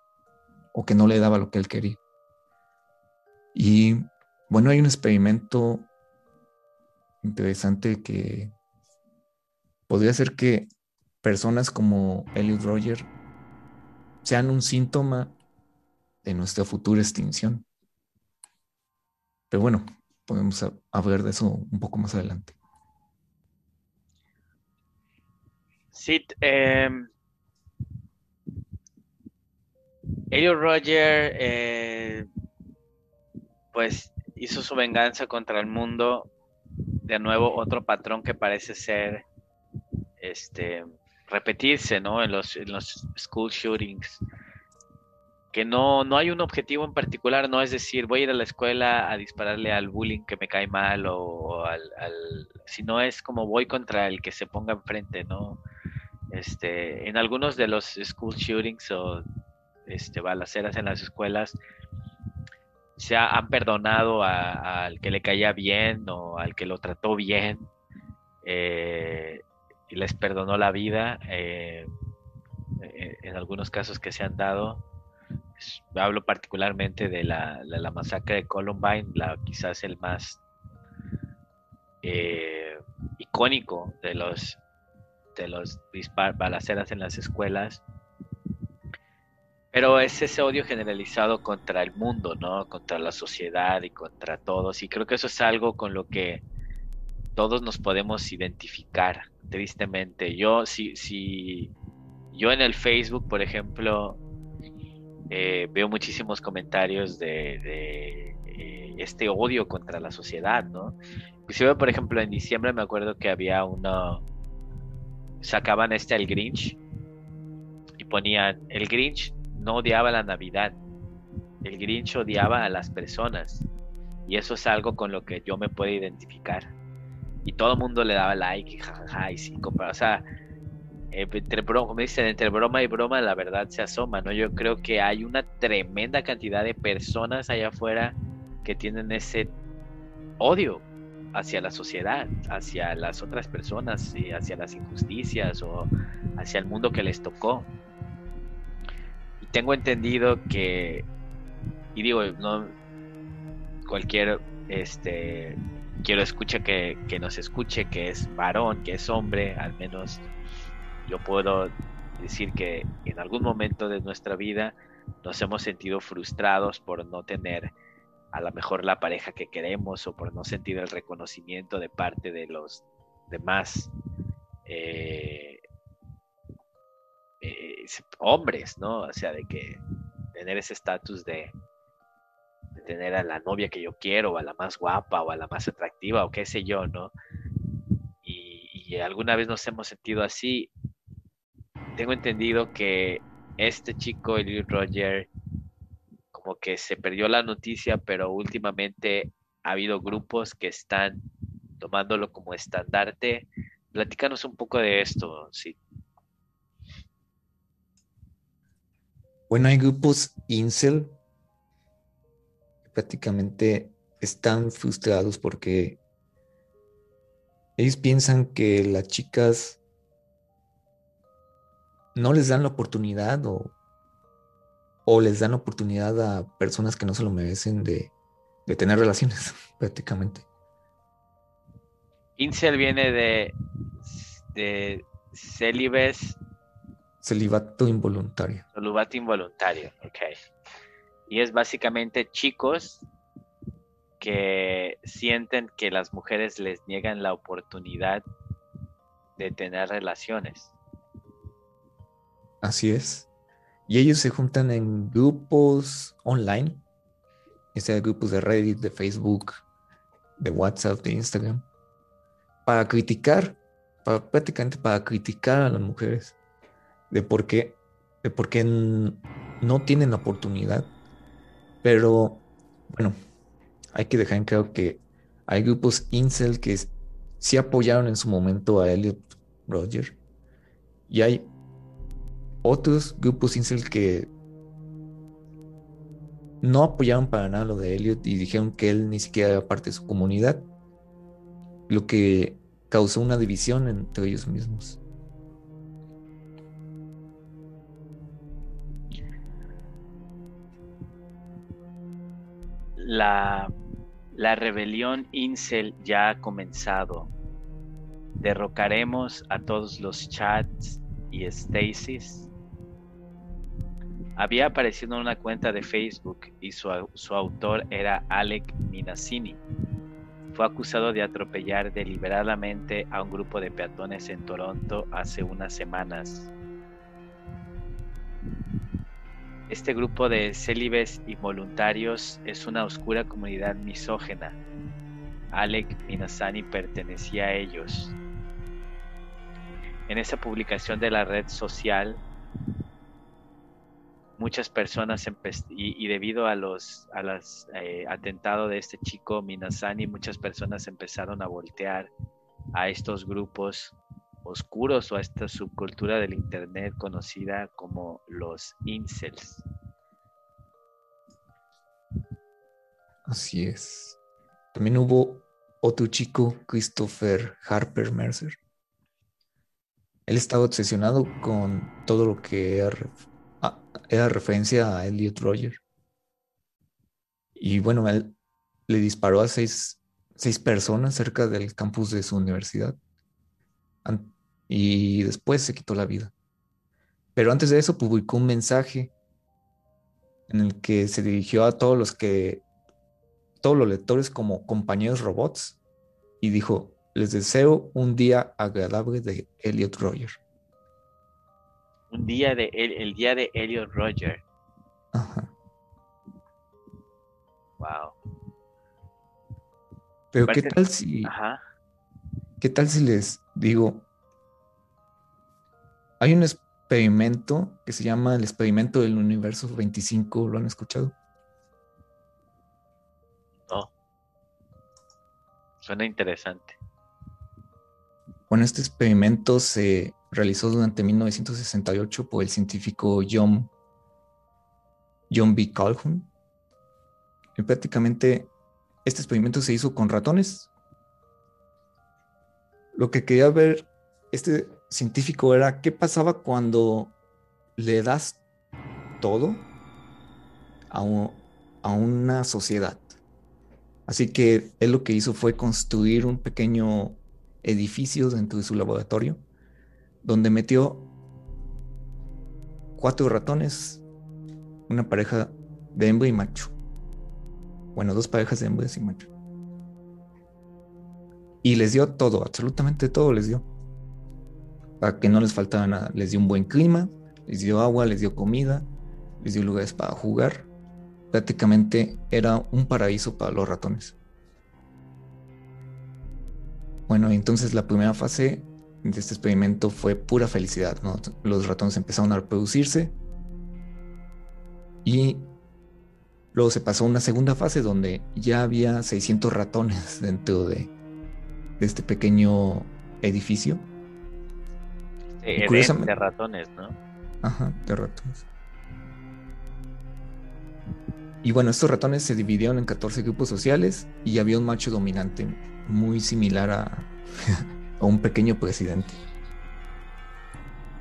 o que no le daba lo que él quería. Y Bueno, hay un experimento interesante que podría ser que personas como Elliot Roger sean un síntoma de nuestra futura extinción. Pero bueno, podemos hablar de eso un poco más adelante. Sí, eh, Elliot Roger, eh, pues hizo su venganza contra el mundo. De nuevo, otro patrón que parece ser este repetirse, ¿no? En los, en los school shootings. Que no, no hay un objetivo en particular, no es decir, voy a ir a la escuela a dispararle al bullying que me cae mal o, al, al, sino es como voy contra el que se ponga enfrente, ¿no? Este, en algunos de los school shootings o este, balaceras en las escuelas, se han perdonado al que le caía bien o al que lo trató bien eh, y les perdonó la vida. Eh, eh, en algunos casos que se han dado, hablo particularmente de la, masacre de Columbine, la, quizás el más icónico de los de los balaceras en las escuelas pero es ese odio generalizado contra el mundo, ¿no? Contra la sociedad y contra todos. Y creo que eso es algo con lo que todos nos podemos identificar, tristemente. Yo, si, si yo en el Facebook, por ejemplo, eh, veo muchísimos comentarios de, eh, este odio contra la sociedad, ¿no? Inclusive, por ejemplo, en diciembre me acuerdo que había uno, sacaban este el Grinch y ponían, el Grinch no odiaba la Navidad. El Grinch odiaba a las personas. Y eso es algo con lo que yo me puedo identificar. Y todo el mundo le daba like y jajaja y cinco. O sea, entre broma, dicen, entre broma y broma la verdad se asoma, ¿no? Yo creo que hay una tremenda cantidad de personas allá afuera que tienen ese odio hacia la sociedad, hacia las otras personas, y hacia las injusticias o hacia el mundo que les tocó. Tengo entendido que, y digo, no cualquier, este, quiero escuchar que, que nos escuche, que es varón, que es hombre, al menos yo puedo decir que en algún momento de nuestra vida nos hemos sentido frustrados por no tener a lo mejor la pareja que queremos o por no sentir el reconocimiento de parte de los demás eh, eh, hombres, ¿no? O sea, de que tener ese estatus de, tener a la novia que yo quiero, o a la más guapa, o a la más atractiva, o qué sé yo, ¿no? Y, alguna vez nos hemos sentido así. Tengo entendido que este chico, el Roger, como que se perdió la noticia, pero últimamente ha habido grupos que están tomándolo como estandarte. Platícanos un poco de esto, si, Bueno, hay grupos incel que prácticamente están frustrados porque ellos piensan que las chicas no les dan la oportunidad o, o les dan oportunidad a personas que no se lo merecen de, de tener relaciones, prácticamente. Incel viene de, de celibes Celibato involuntario. Celibato involuntario, ok. Y es básicamente chicos que sienten que las mujeres les niegan la oportunidad de tener relaciones. Así es. Y ellos se juntan en grupos online, sea grupos de Reddit, de Facebook, de WhatsApp, de Instagram, para criticar, para, prácticamente para criticar a las mujeres de por qué, de por qué no tienen oportunidad. Pero bueno, hay que dejar en claro que hay grupos incel que sí apoyaron en su momento a Elliot Roger y hay otros grupos incel que no apoyaron para nada lo de Elliot y dijeron que él ni siquiera era parte de su comunidad, lo que causó una división entre ellos mismos. la La rebelión Incel ya ha comenzado. Derrocaremos a todos los chats y Stasis. Había aparecido en una cuenta de Facebook y su, su autor era Alec Minassini. Fue acusado de atropellar deliberadamente a un grupo de peatones en Toronto hace unas semanas. Este grupo de célibes y voluntarios es una oscura comunidad misógena. Alec Minasani pertenecía a ellos. En esa publicación de la red social, muchas personas y, y, debido a los a los eh, atentados de este chico Minasani, muchas personas empezaron a voltear a estos grupos oscuros o a esta subcultura del internet conocida como los incels. Así es. También hubo otro chico, Christopher Harper Mercer. Él estaba obsesionado con todo lo que era, referencia a Elliot Roger. Y bueno, él le disparó a seis, seis personas cerca del campus de su universidad y después se quitó la vida. Pero antes de eso publicó un mensaje en el que se dirigió a todos los que, todos los lectores como compañeros robots y dijo, les deseo un día agradable de Elliot Roger. Un día de el, el día de Elliot Roger. Ajá. Wow. Pero qué tal si, Ajá. qué tal si les digo, hay un experimento que se llama el experimento del universo 25, ¿lo han escuchado? No. Suena interesante. Bueno, este experimento se realizó durante 1968 por el científico John, John B. Calhoun. Y prácticamente este experimento se hizo con ratones. Lo que quería ver este científico era qué pasaba cuando le das todo a, a una sociedad. Así que él lo que hizo fue construir un pequeño edificio dentro de su laboratorio donde metió cuatro ratones, una pareja de hembra y macho. Bueno, dos parejas de hembras y macho. Y les dio todo, absolutamente todo les dio para que no les faltara nada. Les dio un buen clima, les dio agua, les dio comida, les dio lugares para jugar. Prácticamente era un paraíso para los ratones. Bueno, entonces la primera fase de este experimento fue pura felicidad. Los ratones empezaron a reproducirse y luego se pasó a una segunda fase donde ya había 600 ratones dentro de este pequeño edificio de ratones, ¿no? Ajá, de ratones. Y bueno, estos ratones se dividieron en 14 grupos sociales y había un macho dominante muy similar a, a un pequeño presidente.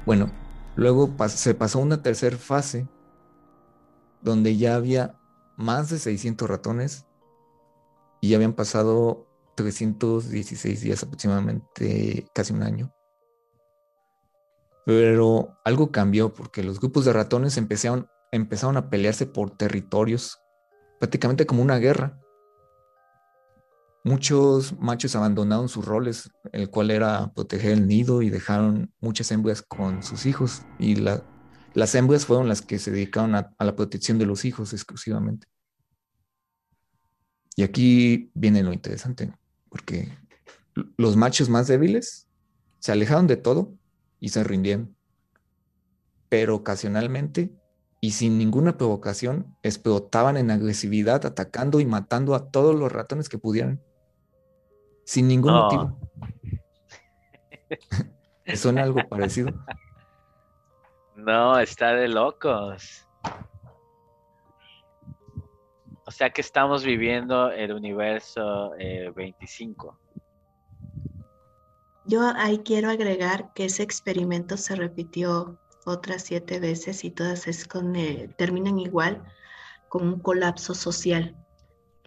Bueno, luego se pasó a una tercera fase donde ya había más de 600 ratones y ya habían pasado 316 días aproximadamente, casi un año. Pero algo cambió porque los grupos de ratones empezaron a pelearse por territorios, prácticamente como una guerra. Muchos machos abandonaron sus roles, el cual era proteger el nido y dejaron muchas hembras con sus hijos. Y las hembras fueron las que se dedicaron a, a la protección de los hijos exclusivamente. Y aquí viene lo interesante, porque los machos más débiles se alejaron de todo y se rindieron. Pero ocasionalmente y sin ninguna provocación explotaban en agresividad, atacando y matando a todos los ratones que pudieran. Sin ningún motivo. ¿Suena algo parecido? No, está de locos. O sea que estamos viviendo el universo 25. Eh, yo ahí quiero agregar que ese experimento se repitió otras siete veces y todas es con, eh, terminan igual con un colapso social.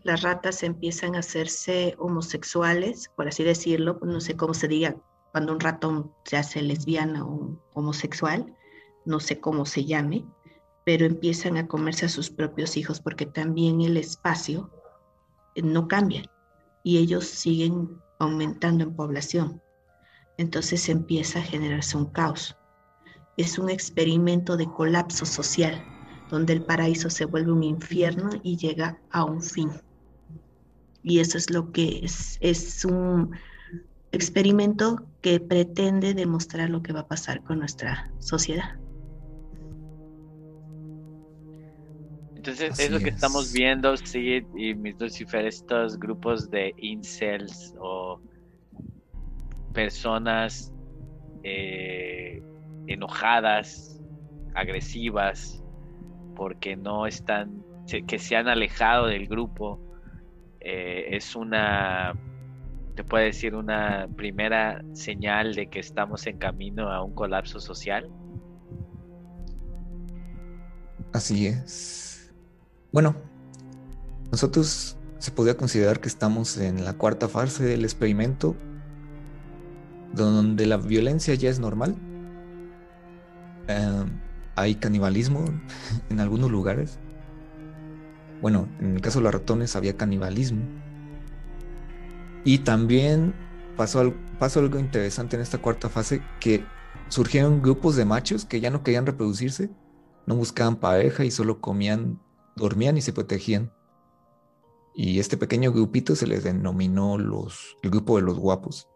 Las ratas empiezan a hacerse homosexuales, por así decirlo, no sé cómo se diga cuando un ratón se hace lesbiana o homosexual, no sé cómo se llame, pero empiezan a comerse a sus propios hijos porque también el espacio eh, no cambia y ellos siguen aumentando en población. Entonces empieza a generarse un caos. Es un experimento de colapso social, donde el paraíso se vuelve un infierno y llega a un fin. Y eso es lo que es, es un experimento que pretende demostrar lo que va a pasar con nuestra sociedad. Entonces, es lo que estamos viendo, sí, y mis Lucifer, estos grupos de incels o personas eh, enojadas, agresivas, porque no están, que se han alejado del grupo, eh, es una, te puede decir, una primera señal de que estamos en camino a un colapso social. Así es. Bueno, nosotros se podría considerar que estamos en la cuarta fase del experimento, donde la violencia ya es normal. Em, hay canibalismo en algunos lugares. Bueno, en el caso de los ratones había canibalismo. Y también pasó, pasó algo interesante en esta cuarta fase, que surgieron grupos de machos que ya no querían reproducirse, no buscaban pareja y solo comían dormían y se protegían. Y este pequeño grupito se les denominó los, el grupo de los guapos.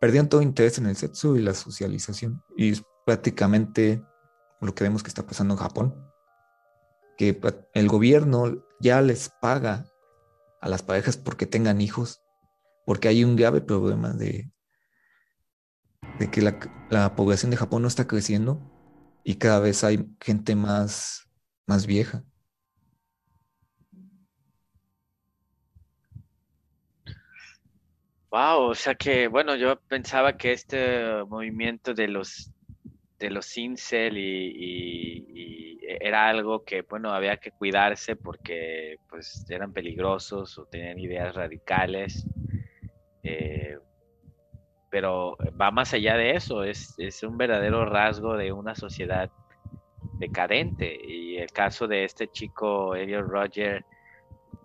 Perdían todo interés en el sexo y la socialización. Y es prácticamente lo que vemos que está pasando en Japón. Que el gobierno ya les paga a las parejas porque tengan hijos, porque hay un grave problema de, de que la, la población de Japón no está creciendo y cada vez hay gente más más vieja. Wow, o sea que, bueno, yo pensaba que este movimiento de los de los incel y, era algo que, bueno, había que cuidarse porque pues eran peligrosos o tenían ideas radicales. Eh, pero va más allá de eso, es, es un verdadero rasgo de una sociedad decadente. Y el caso de este chico, Elliot Roger,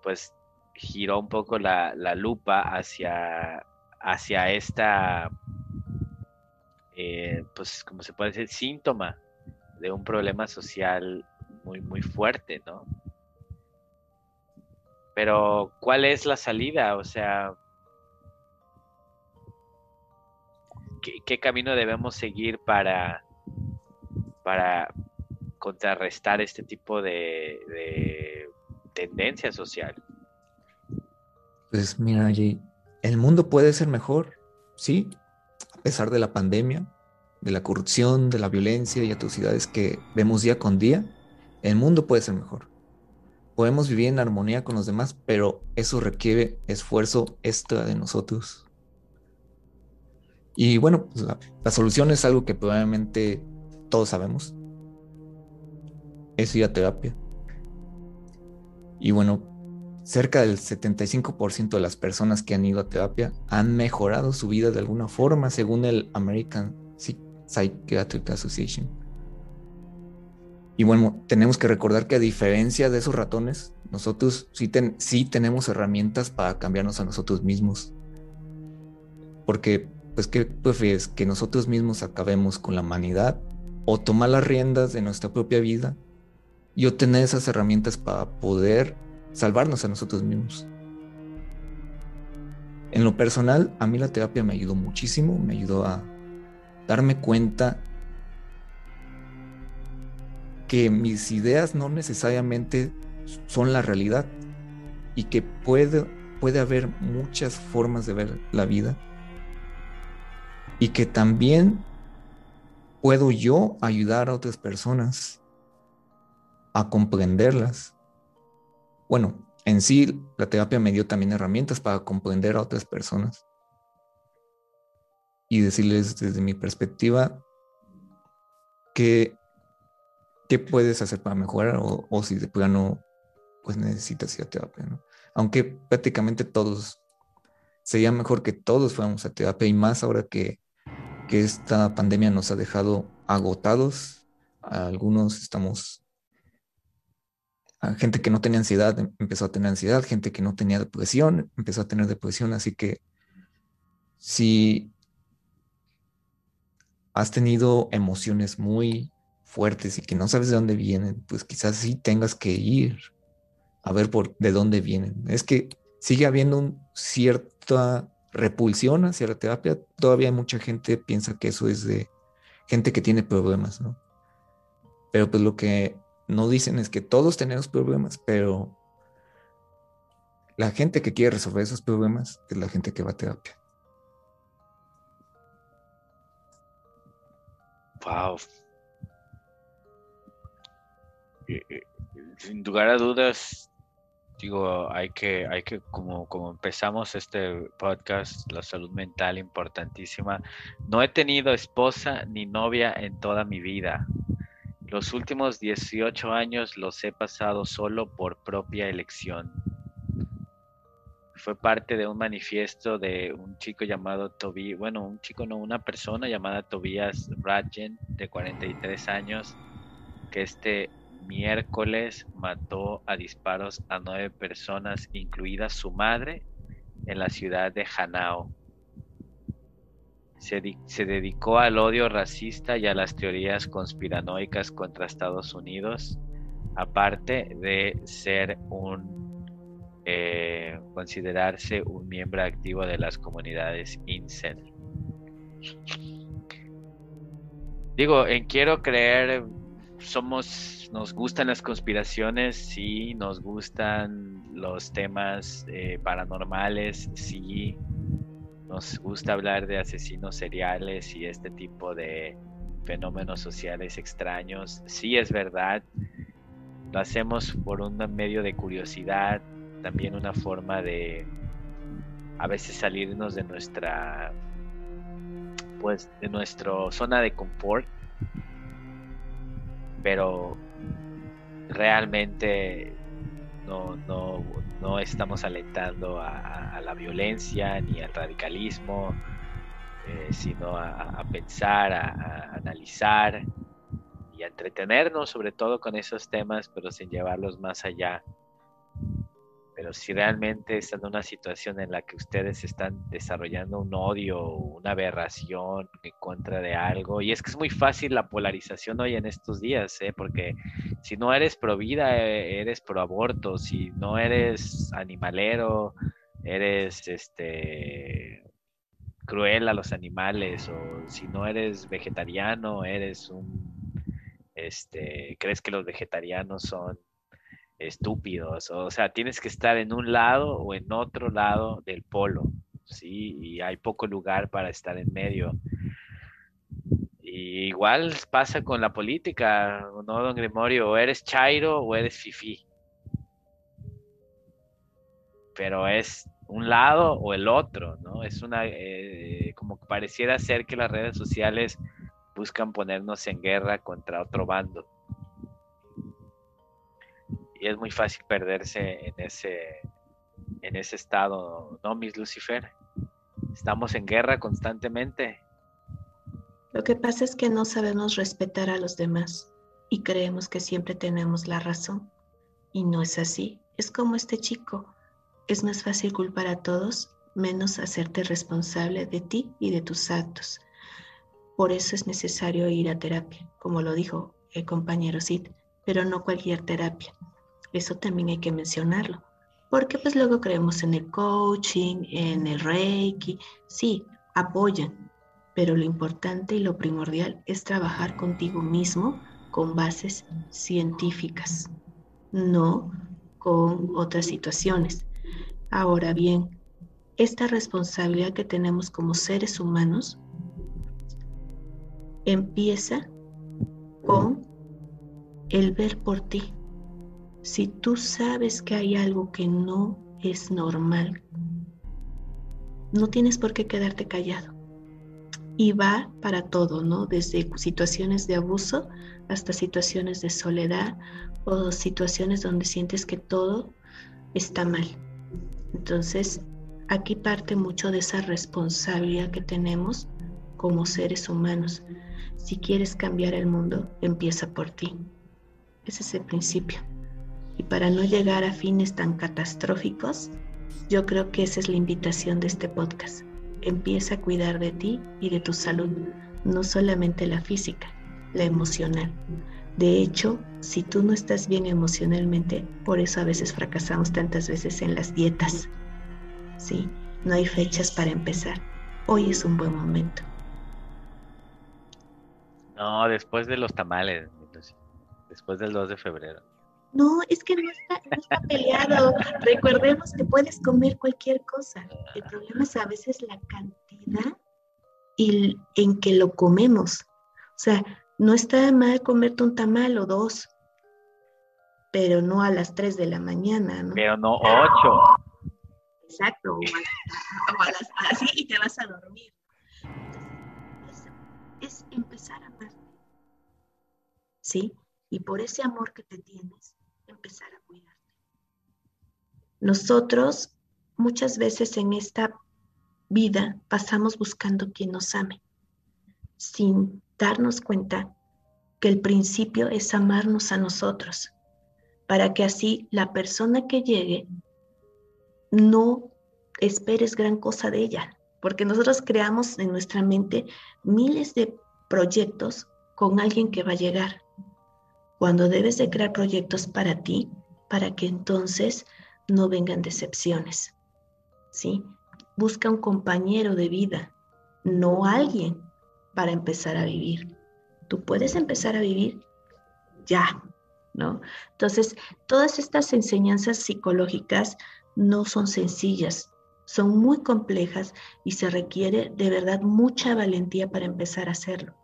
pues giró un poco la, lupa hacia, hacia esta, eh, pues como se puede decir, síntoma de un problema social muy, muy fuerte, ¿no? Pero, ¿cuál es la salida? O sea, ¿qué, camino debemos seguir para, para, contrarrestar este tipo de, tendencia social? Pues mira, allí el mundo puede ser mejor, sí, a pesar de la pandemia, de la corrupción, de la violencia y atrocidades que vemos día con día, el mundo puede ser mejor. Podemos vivir en armonía con los demás, pero eso requiere esfuerzo extra de nosotros. Y bueno, pues la, la solución es algo que probablemente todos sabemos, es ir a terapia. Y bueno, cerca del 75% de las personas que han ido a terapia han mejorado su vida de alguna forma, según el American Psychiatric Association. Y bueno, tenemos que recordar que a diferencia de esos ratones, nosotros sí, tenemos herramientas para cambiarnos a nosotros mismos. Porque, pues, ¿qué prefieres? ¿Que nosotros mismos acabemos con la humanidad o tomar las riendas de nuestra propia vida y obtener esas herramientas para poder salvarnos a nosotros mismos. En lo personal, a mí la terapia me ayudó muchísimo, me ayudó a darme cuenta que mis ideas no necesariamente son la realidad y que puede, puede haber muchas formas de ver la vida y que también puedo yo ayudar a otras personas a comprenderlas. Bueno, en sí la terapia me dio también herramientas para comprender a otras personas. Y decirles desde mi perspectiva qué, qué puedes hacer para mejorar o, si de plano pues necesitas ir a terapia, ¿no? Aunque prácticamente todos, sería mejor que todos fuéramos a terapia y más ahora que, que esta pandemia nos ha dejado agotados, algunos estamos gente que no tenía ansiedad em, empezó a tener ansiedad, gente que no tenía depresión empezó a tener depresión, así que si has tenido emociones muy fuertes y que no sabes de dónde vienen, pues quizás sí tengas que ir a ver por de dónde vienen. Es que sigue habiendo cierta repulsión hacia la terapia. Todavía mucha gente piensa que eso es de gente que tiene problemas, ¿no? Pero pues lo que no dicen es que todos tenemos problemas, pero la gente que quiere resolver esos problemas es la gente que va a terapia. Wow. Sin lugar a dudas, digo, hay que, hay que, como, como empezamos este podcast, la salud mental importantísima. No he tenido esposa ni novia en toda mi vida. Los últimos 18 años los he pasado solo por propia elección. Fue parte de un manifiesto de un chico llamado Tobias, bueno, un chico no, una persona llamada Tobias Radjen, de 43 años, que este miércoles mató a disparos a nueve personas, incluida su madre, en la ciudad de Hanao se, dedicó al odio racista y a las teorías conspiranoicas contra Estados Unidos, aparte de ser un, eh, considerarse un miembro activo de las comunidades incel. Digo, en quiero creer, somos, nos gustan las conspiraciones, sí, nos gustan los temas eh, paranormales, sí, nos gusta hablar de asesinos seriales y este tipo de fenómenos sociales extraños. Sí es verdad, lo hacemos por un medio de curiosidad, también una forma de a veces salirnos de nuestra pues de nuestra zona de confort pero realmente no, no, no estamos alentando a, la violencia ni al radicalismo, eh, sino a, pensar, a, analizar y a entretenernos sobre todo con esos temas, pero sin llevarlos más allá pero si realmente están en una situación en la que ustedes están desarrollando un odio, una aberración en contra de algo, y es que es muy fácil la polarización hoy en estos días, ¿eh? porque si no eres pro vida, eh, eres pro aborto, si no eres animalero, eres este cruel a los animales, o si no eres vegetariano, eres un este, crees que los vegetarianos son estúpidos. O sea, tienes que estar en un lado o en otro lado del polo, ¿sí? Y hay poco lugar para estar en medio. Y igual pasa con la política, ¿no, don Gremorio? O eres Chairo o eres Fifi. Pero es un lado o el otro, ¿no? Es una, eh, como pareciera ser que las redes sociales buscan ponernos en guerra contra otro bando y es muy fácil perderse en ese, en ese estado, ¿no, Miss Lucifer? Estamos en guerra constantemente. Lo que pasa es que no sabemos respetar a los demás y creemos que siempre tenemos la razón. Y no es así. Es como este chico. Es más fácil culpar a todos menos hacerte responsable de ti y de tus actos. Por eso es necesario ir a terapia, como lo dijo el compañero Sid, pero no cualquier terapia. Eso también hay que mencionarlo. Porque pues luego creemos en el coaching, en el reiki, sí, apoyan, pero lo importante y lo primordial es trabajar contigo mismo con bases científicas, no con otras situaciones. Ahora bien, esta responsabilidad que tenemos como seres humanos empieza con el ver por ti, si tú sabes que hay algo que no es normal, no tienes por qué quedarte callado. y va para todo, ¿no? Desde situaciones de abuso hasta situaciones de soledad o situaciones donde sientes que todo está mal. Entonces, aquí parte mucho de esa responsabilidad que tenemos como seres humanos. Si quieres cambiar el mundo, empieza por ti. Ese es el principio. Y para no llegar a fines tan catastróficos, yo creo que esa es la invitación de este podcast. Empieza a cuidar de ti y de tu salud, no solamente la física, la emocional. De hecho, si tú no estás bien emocionalmente, por eso a veces fracasamos tantas veces en las dietas. Sí, no hay fechas para empezar. Hoy es un buen momento. No, después de los tamales, después del 2 de febrero. No, es que no está, peleado. Recordemos que puedes comer cualquier cosa. El problema es a veces la cantidad y en que lo comemos. O sea, no está mal comerte un tamal o dos, pero no a las 3 de la mañana, ¿no? Pero no 8. Exacto, o a, las, así y te vas a dormir. Entonces, es, empezar a amarte. ¿Sí? Y por ese amor que te tienes, empezar a cuidarte. Nosotros muchas veces en esta vida pasamos buscando quien nos ame, sin darnos cuenta que el principio es amarnos a nosotros, para que así la persona que llegue no esperes gran cosa de ella, porque nosotros creamos en nuestra mente miles de proyectos con alguien que va a llegar, cuando debes de crear proyectos para ti, para que entonces no vengan decepciones. ¿Sí? Busca un compañero de vida, no alguien para empezar a vivir. Tú puedes empezar a vivir ya, ¿no? Entonces, todas estas enseñanzas psicológicas no son sencillas, son muy complejas y se requiere de verdad mucha valentía para empezar a hacerlo.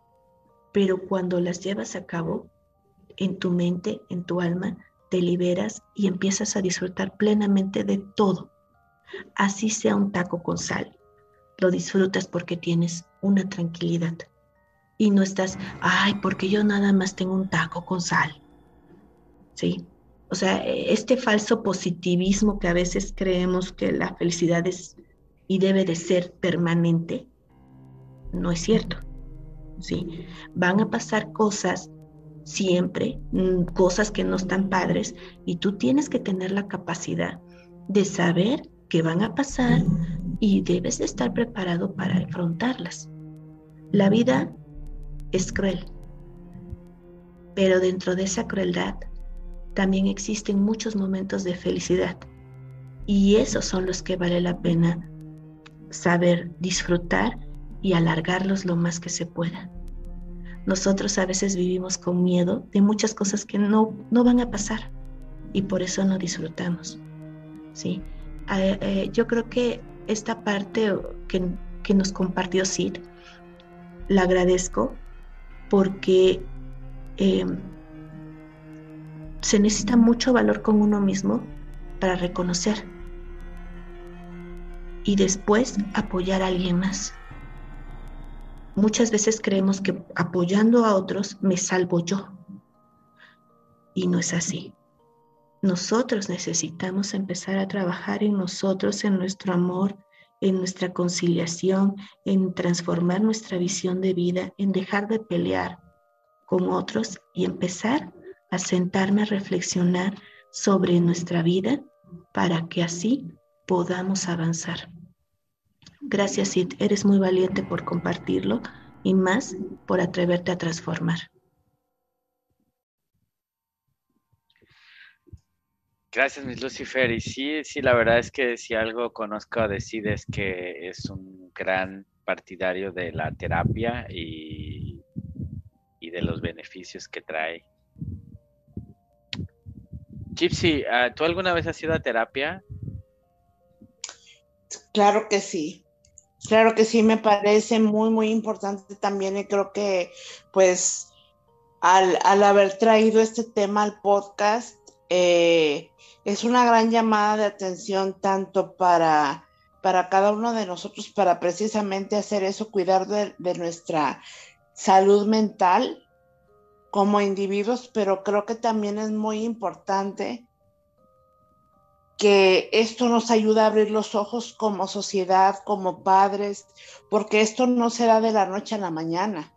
Pero cuando las llevas a cabo, en tu mente, en tu alma, te liberas y empiezas a disfrutar plenamente de todo. Así sea un taco con sal, lo disfrutas porque tienes una tranquilidad. Y no estás, ay, porque yo nada más tengo un taco con sal. ¿Sí? O sea, este falso positivismo que a veces creemos que la felicidad es y debe de ser permanente, no es cierto. ¿Sí? Van a pasar cosas siempre, mm, cosas que no están padres, y tú tienes que tener la capacidad de saber que van a pasar y debes de estar preparado para afrontarlas. La vida es cruel, pero dentro de esa crueldad también existen muchos momentos de felicidad y esos son los que vale la pena saber disfrutar y alargarlos lo más que se pueda. Nosotros a veces vivimos con miedo de muchas cosas que no, no van a pasar y por eso no disfrutamos. ¿sí? Eh, yo creo que esta parte que, que nos compartió Sid, la agradezco porque eh, se necesita mucho valor con uno mismo para reconocer y después apoyar a alguien más. Muchas veces creemos que apoyando a otros me salvo yo. Y no es así. Nosotros necesitamos empezar a trabajar en nosotros, en nuestro amor, en nuestra conciliación, en transformar nuestra visión de vida, en dejar de pelear con otros y empezar a sentarme a reflexionar sobre nuestra vida para que así podamos avanzar. Gracias, Sid. Eres muy valiente por compartirlo y más por atreverte a transformar. Gracias, Miss Lucifer. Y sí, sí, la verdad es que si algo conozco a decir es que es un gran partidario de la terapia y, y de los beneficios que trae. Gypsy, ah, ¿tú alguna vez has ido a terapia? Claro que sí. Claro que sí, me parece muy, muy importante también y creo que pues al, haber traído este tema al podcast, eh, es una gran llamada de atención tanto para para cada uno de nosotros para precisamente hacer eso, cuidar de nuestra salud mental como individuos, pero creo que también es muy importante que esto nos ayuda a abrir los ojos como sociedad, como padres, porque esto no será de la noche a la mañana.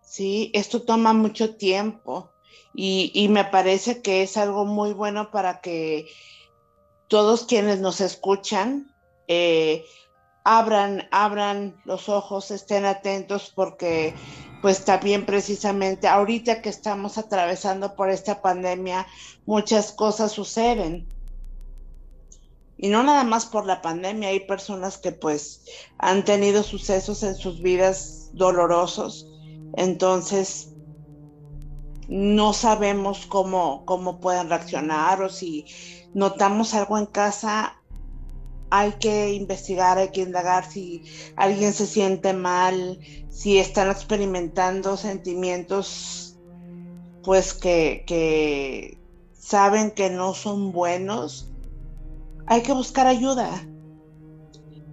Sí, esto toma mucho tiempo y, me parece que es algo muy bueno para que todos quienes nos escuchan eh, abran, abran los ojos, estén atentos porque pues también precisamente ahorita que estamos atravesando por esta pandemia, muchas cosas suceden. Y no nada más por la pandemia, hay personas que pues han tenido sucesos en sus vidas dolorosos. Entonces, no sabemos cómo, cómo pueden reaccionar o si notamos algo en casa, hay que investigar, hay que indagar si alguien se siente mal, si están experimentando sentimientos pues que, saben que no son buenos, hay que buscar ayuda,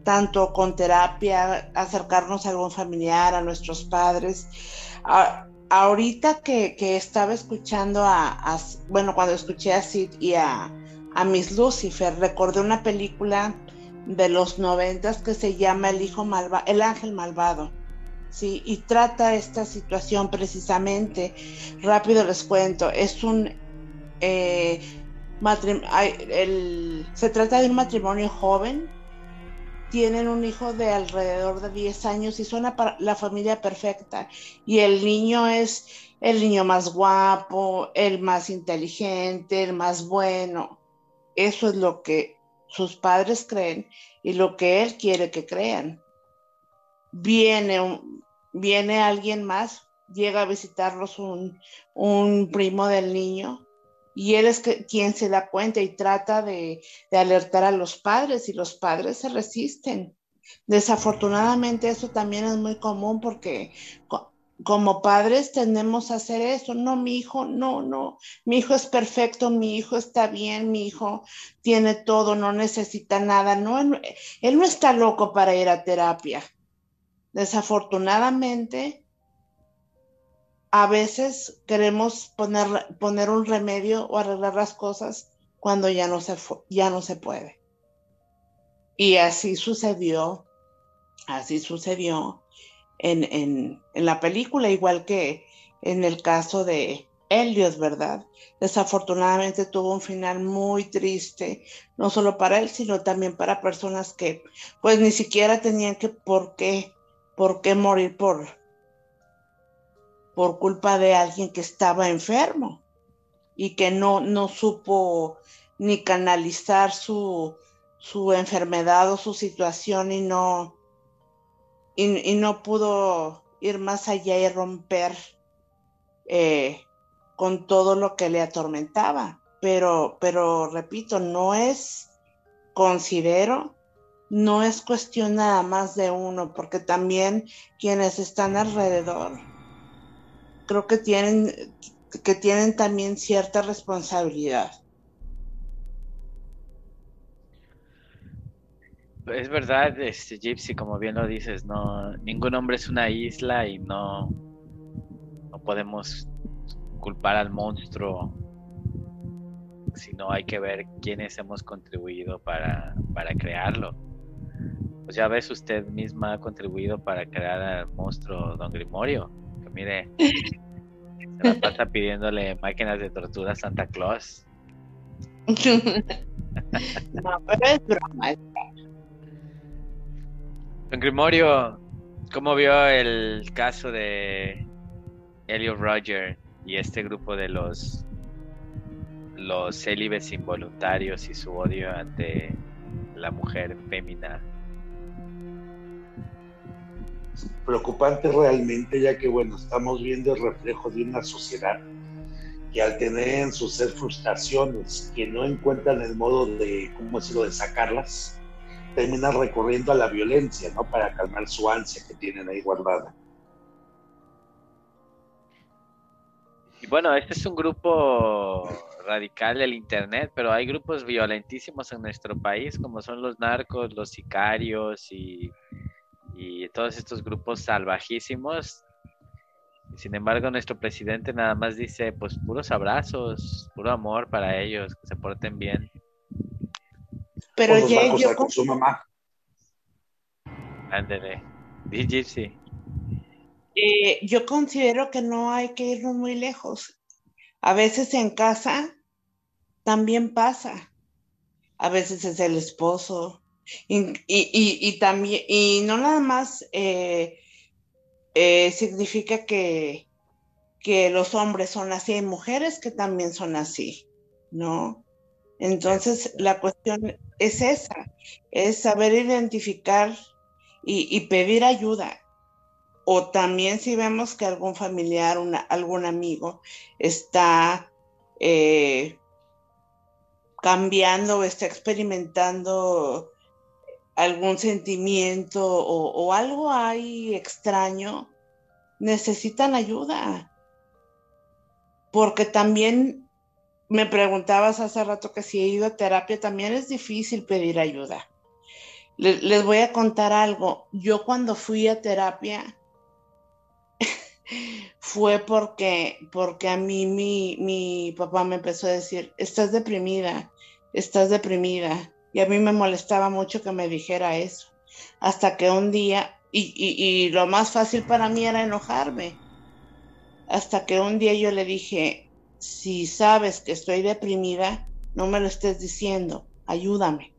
tanto con terapia, acercarnos a algún familiar, a nuestros padres. ahorita que, estaba escuchando a, bueno, cuando escuché a Sid y a, a Miss Lucifer, recordé una película de los noventas que se llama El hijo malvado, El ángel malvado. Sí, y trata esta situación precisamente. Rápido les cuento, es un eh, se trata de un matrimonio joven. Tienen un hijo de alrededor de 10 años y son la familia perfecta. Y el niño es el niño más guapo, el más inteligente, el más bueno. Eso es lo que sus padres creen y lo que él quiere que crean. Viene, viene alguien más, llega a visitarlos un, un primo del niño y él es quien se da cuenta y trata de, de, alertar a los padres y los padres se resisten. Desafortunadamente eso también es muy común porque como padres tendemos a hacer eso. No, mi hijo, no, no, mi hijo es perfecto, mi hijo está bien, mi hijo tiene todo, no necesita nada. No, él, no está loco para ir a terapia. Desafortunadamente, a veces queremos poner, poner un remedio o arreglar las cosas cuando ya no se, ya no se puede. Y así sucedió, así sucedió en, la película, igual que en el caso de Elliot, ¿verdad? Desafortunadamente tuvo un final muy triste, no solo para él, sino también para personas que pues ni siquiera tenían que por qué, por qué morir por, por culpa de alguien que estaba enfermo y que no, no supo ni canalizar su, su enfermedad o su situación y no, y, no pudo ir más allá y romper eh, con todo lo que le atormentaba. Pero, pero repito, no es, considero, no es cuestión nada más de uno, porque también quienes están alrededor, creo que tienen, que tienen también cierta responsabilidad. Es verdad, este Gypsy, como bien lo dices, no, ningún hombre es una isla y no, no podemos culpar al monstruo, sino hay que ver quiénes hemos contribuido para, para crearlo. Pues ya ves, usted misma ha contribuido para crear al monstruo Don Grimorio, que mire, se la pasa pidiéndole máquinas de tortura a Santa Claus. no, pero es broma, es Don Grimorio, ¿cómo vio el caso de Elliot Roger y este grupo de los los célibes involuntarios y su odio ante la mujer fémina? Preocupante realmente, ya que bueno, estamos viendo el reflejo de una sociedad que al tener en frustraciones que no encuentran el modo de, ¿cómo decirlo?, de sacarlas, termina recurriendo a la violencia, ¿no? Para calmar su ansia que tienen ahí guardada. Y bueno, este es un grupo radical del Internet, pero hay grupos violentísimos en nuestro país, como son los narcos, los sicarios y, y todos estos grupos salvajísimos. Sin embargo, nuestro presidente nada más dice, pues puros abrazos, puro amor para ellos, que se porten bien. Pero ya yo con su mamá. Ándele. sí. Eh, yo considero que no hay que irnos muy lejos. A veces en casa también pasa. A veces es el esposo. Y, también, y no nada más eh, eh, significa que, que los hombres son así, hay mujeres que también son así, ¿no? Entonces, la cuestión es esa, es saber identificar y, pedir ayuda. O también si vemos que algún familiar, algún amigo está eh, cambiando o está experimentando algún sentimiento o, algo hay extraño, necesitan ayuda. Porque también me preguntabas hace rato que si he ido a terapia, también es difícil pedir ayuda. Les, voy a contar algo. Yo cuando fui a terapia fue porque, porque a mí mi, mi papá me empezó a decir, estás deprimida, estás deprimida. Y a mí me molestaba mucho que me dijera eso. Hasta que un día, y, y lo más fácil para mí era enojarme. Hasta que un día yo le dije, si sabes que estoy deprimida, no me lo estés diciendo, ayúdame.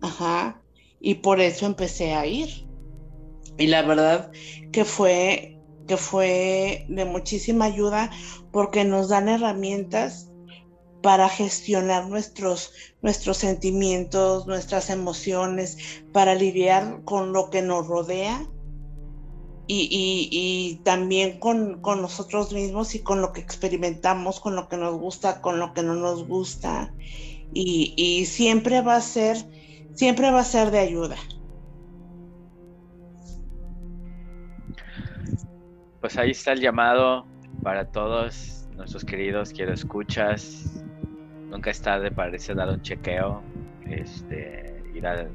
Ajá. Y por eso empecé a ir. Y la verdad que fue, que fue de muchísima ayuda porque nos dan herramientas para gestionar nuestros, nuestros sentimientos, nuestras emociones, para lidiar con lo que nos rodea y, también con, nosotros mismos y con lo que experimentamos, con lo que nos gusta, con lo que no nos gusta. Y, y siempre va a ser siempre va a ser de ayuda. Pues ahí está el llamado para todos nuestros queridos quiero escuchas. Nunca es tarde para irse dar un chequeo, este, ir a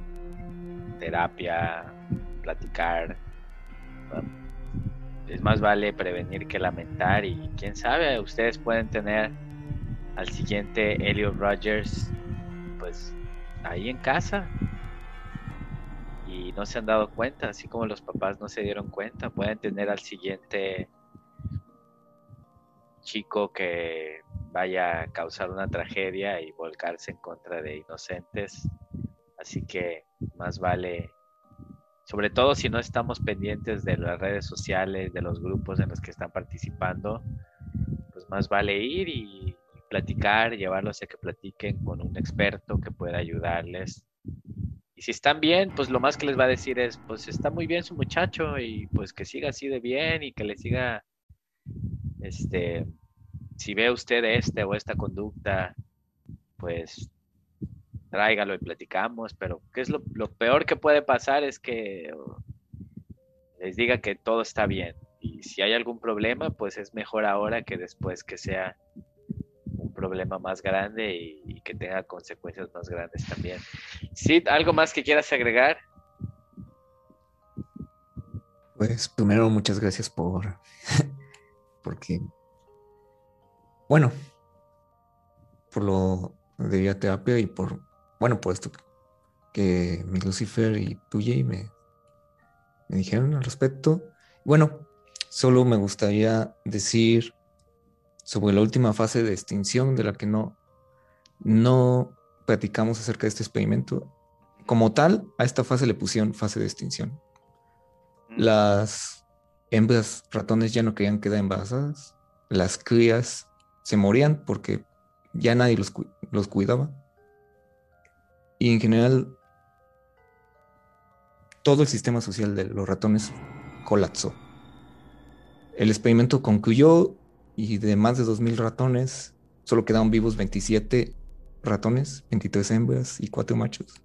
terapia, platicar. Es más vale prevenir que lamentar y quién sabe, ustedes pueden tener al siguiente Elliot Rogers, pues ahí en casa y no se han dado cuenta, así como los papás no se dieron cuenta, pueden tener al siguiente chico que vaya a causar una tragedia y volcarse en contra de inocentes. Así que más vale, sobre todo si no estamos pendientes de las redes sociales, de los grupos en los que están participando, pues más vale ir y platicar, llevarlos a que platiquen con un experto que pueda ayudarles. Y si están bien, pues lo más que les va a decir es, pues está muy bien su muchacho y pues que siga así de bien y que le siga, este, si ve usted este o esta conducta, pues tráigalo y platicamos, pero ¿qué es lo, peor que puede pasar? Es que les diga que todo está bien. Y si hay algún problema, pues es mejor ahora que después que sea problema más grande y, que tenga consecuencias más grandes también. ¿Sí? ¿Algo más que quieras agregar? Pues primero muchas gracias por porque bueno por lo de terapia y por bueno por esto que mi Lucifer y Jay me, me dijeron al respecto. Bueno, solo me gustaría decir sobre la última fase de extinción de la que no, no platicamos acerca de este experimento. Como tal, a esta fase le pusieron fase de extinción. Mm. Las hembras ratones ya no querían quedar embarazadas, las crías se morían porque ya nadie los, los cuidaba. Y en general, todo el sistema social de los ratones colapsó. El experimento concluyó y de más de 2.000 ratones, solo quedaron vivos 27 ratones, 23 hembras y 4 machos.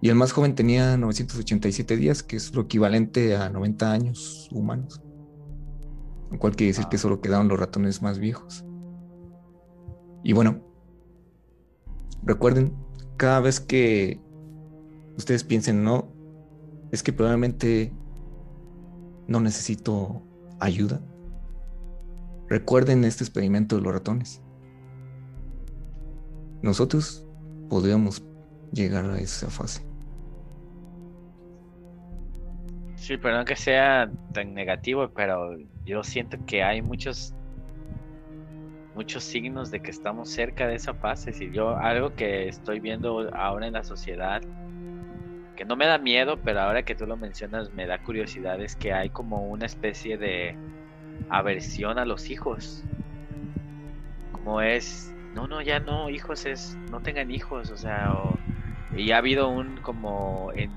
Y el más joven tenía 987 días, que es lo equivalente a 90 años humanos. Lo cual quiere decir que solo quedaron los ratones más viejos. Y bueno, recuerden, cada vez que ustedes piensen, no, es que probablemente no necesito ayuda. Recuerden este experimento de los ratones. Nosotros podríamos llegar a esa fase. Sí, perdón que sea tan negativo, pero yo siento que hay muchos muchos signos de que estamos cerca de esa fase. Si yo algo que estoy viendo ahora en la sociedad que no me da miedo, pero ahora que tú lo mencionas me da curiosidad es que hay como una especie de aversión a los hijos. Como es, no, no, ya no, hijos es, no tengan hijos, o sea, y ha habido un como en,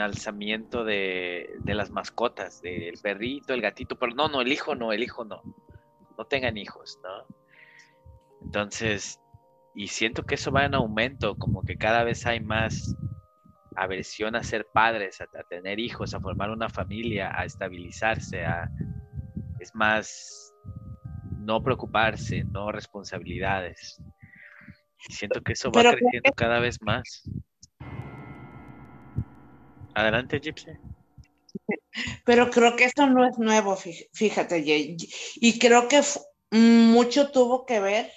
alzamiento de, de las mascotas, del perrito, el gatito, pero no, no, el hijo no, el hijo no no tengan hijos, ¿no? Entonces, y siento que eso va en aumento, como que cada vez hay más aversión a ser padres, a, tener hijos, a formar una familia, a estabilizarse, a es más no preocuparse, no responsabilidades. Y siento que eso va creciendo cada vez más. Adelante, Gypsy. Pero creo que eso no es nuevo, fíjate, Y creo que mucho tuvo que ver,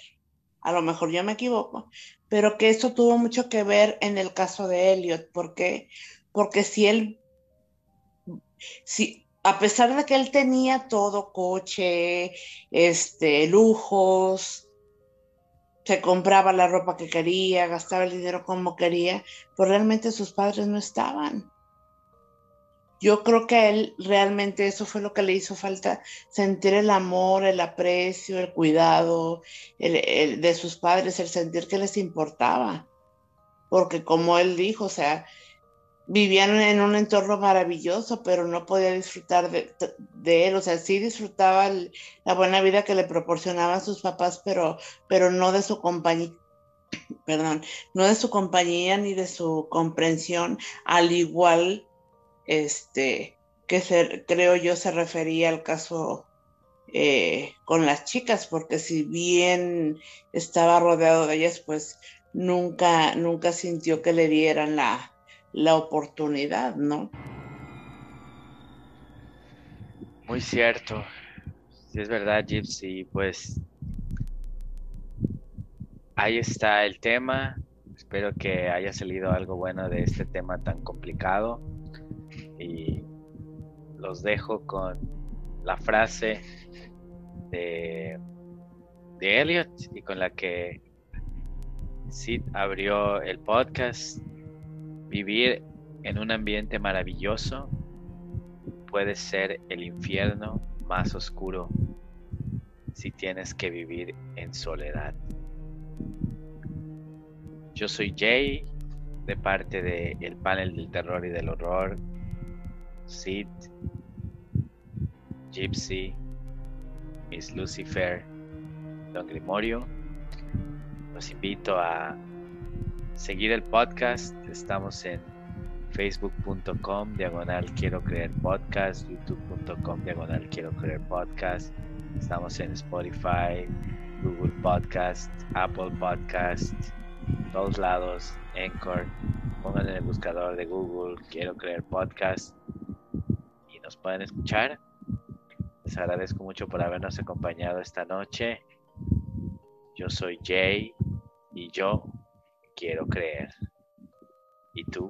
a lo mejor yo me equivoco, pero que eso tuvo mucho que ver en el caso de Elliot, porque, porque si él, si, a pesar de que él tenía todo, coche, este, lujos, se compraba la ropa que quería, gastaba el dinero como quería, pues realmente sus padres no estaban yo creo que a él realmente eso fue lo que le hizo falta, sentir el amor, el aprecio, el cuidado de sus padres, el sentir que les importaba. Porque como él dijo, o sea, vivían en un entorno maravilloso, pero no podía disfrutar de, él, o sea, sí disfrutaba la buena vida que le proporcionaban sus papás, pero, pero no de su compañía, perdón, no de su compañía ni de su comprensión, al igual este, que creo yo se refería al caso eh, con las chicas, porque si bien estaba rodeado de ellas, pues nunca, nunca sintió que le dieran la, la oportunidad, ¿no? Muy cierto. Sí, es verdad, Gypsy. Pues ahí está el tema. Espero que haya salido algo bueno de este tema tan complicado y los dejo con la frase de, de Elliot y con la que Sid abrió el podcast. Vivir en un ambiente maravilloso puede ser el infierno más oscuro si tienes que vivir en soledad. Yo soy Jay, de parte del el panel del terror y del horror Sid, Gypsy, Miss Lucifer, Don Grimorio. Los invito a seguir el podcast. Estamos en facebook.com diagonal quiero creer podcast, youtube.com diagonal quiero creer podcast. Estamos en Spotify, Google Podcast, Apple Podcast, todos lados, Anchor. Pongan en el buscador de Google quiero creer podcast nos pueden escuchar. Les agradezco mucho por habernos acompañado esta noche. Yo soy Jay y yo quiero creer. ¿Y tú?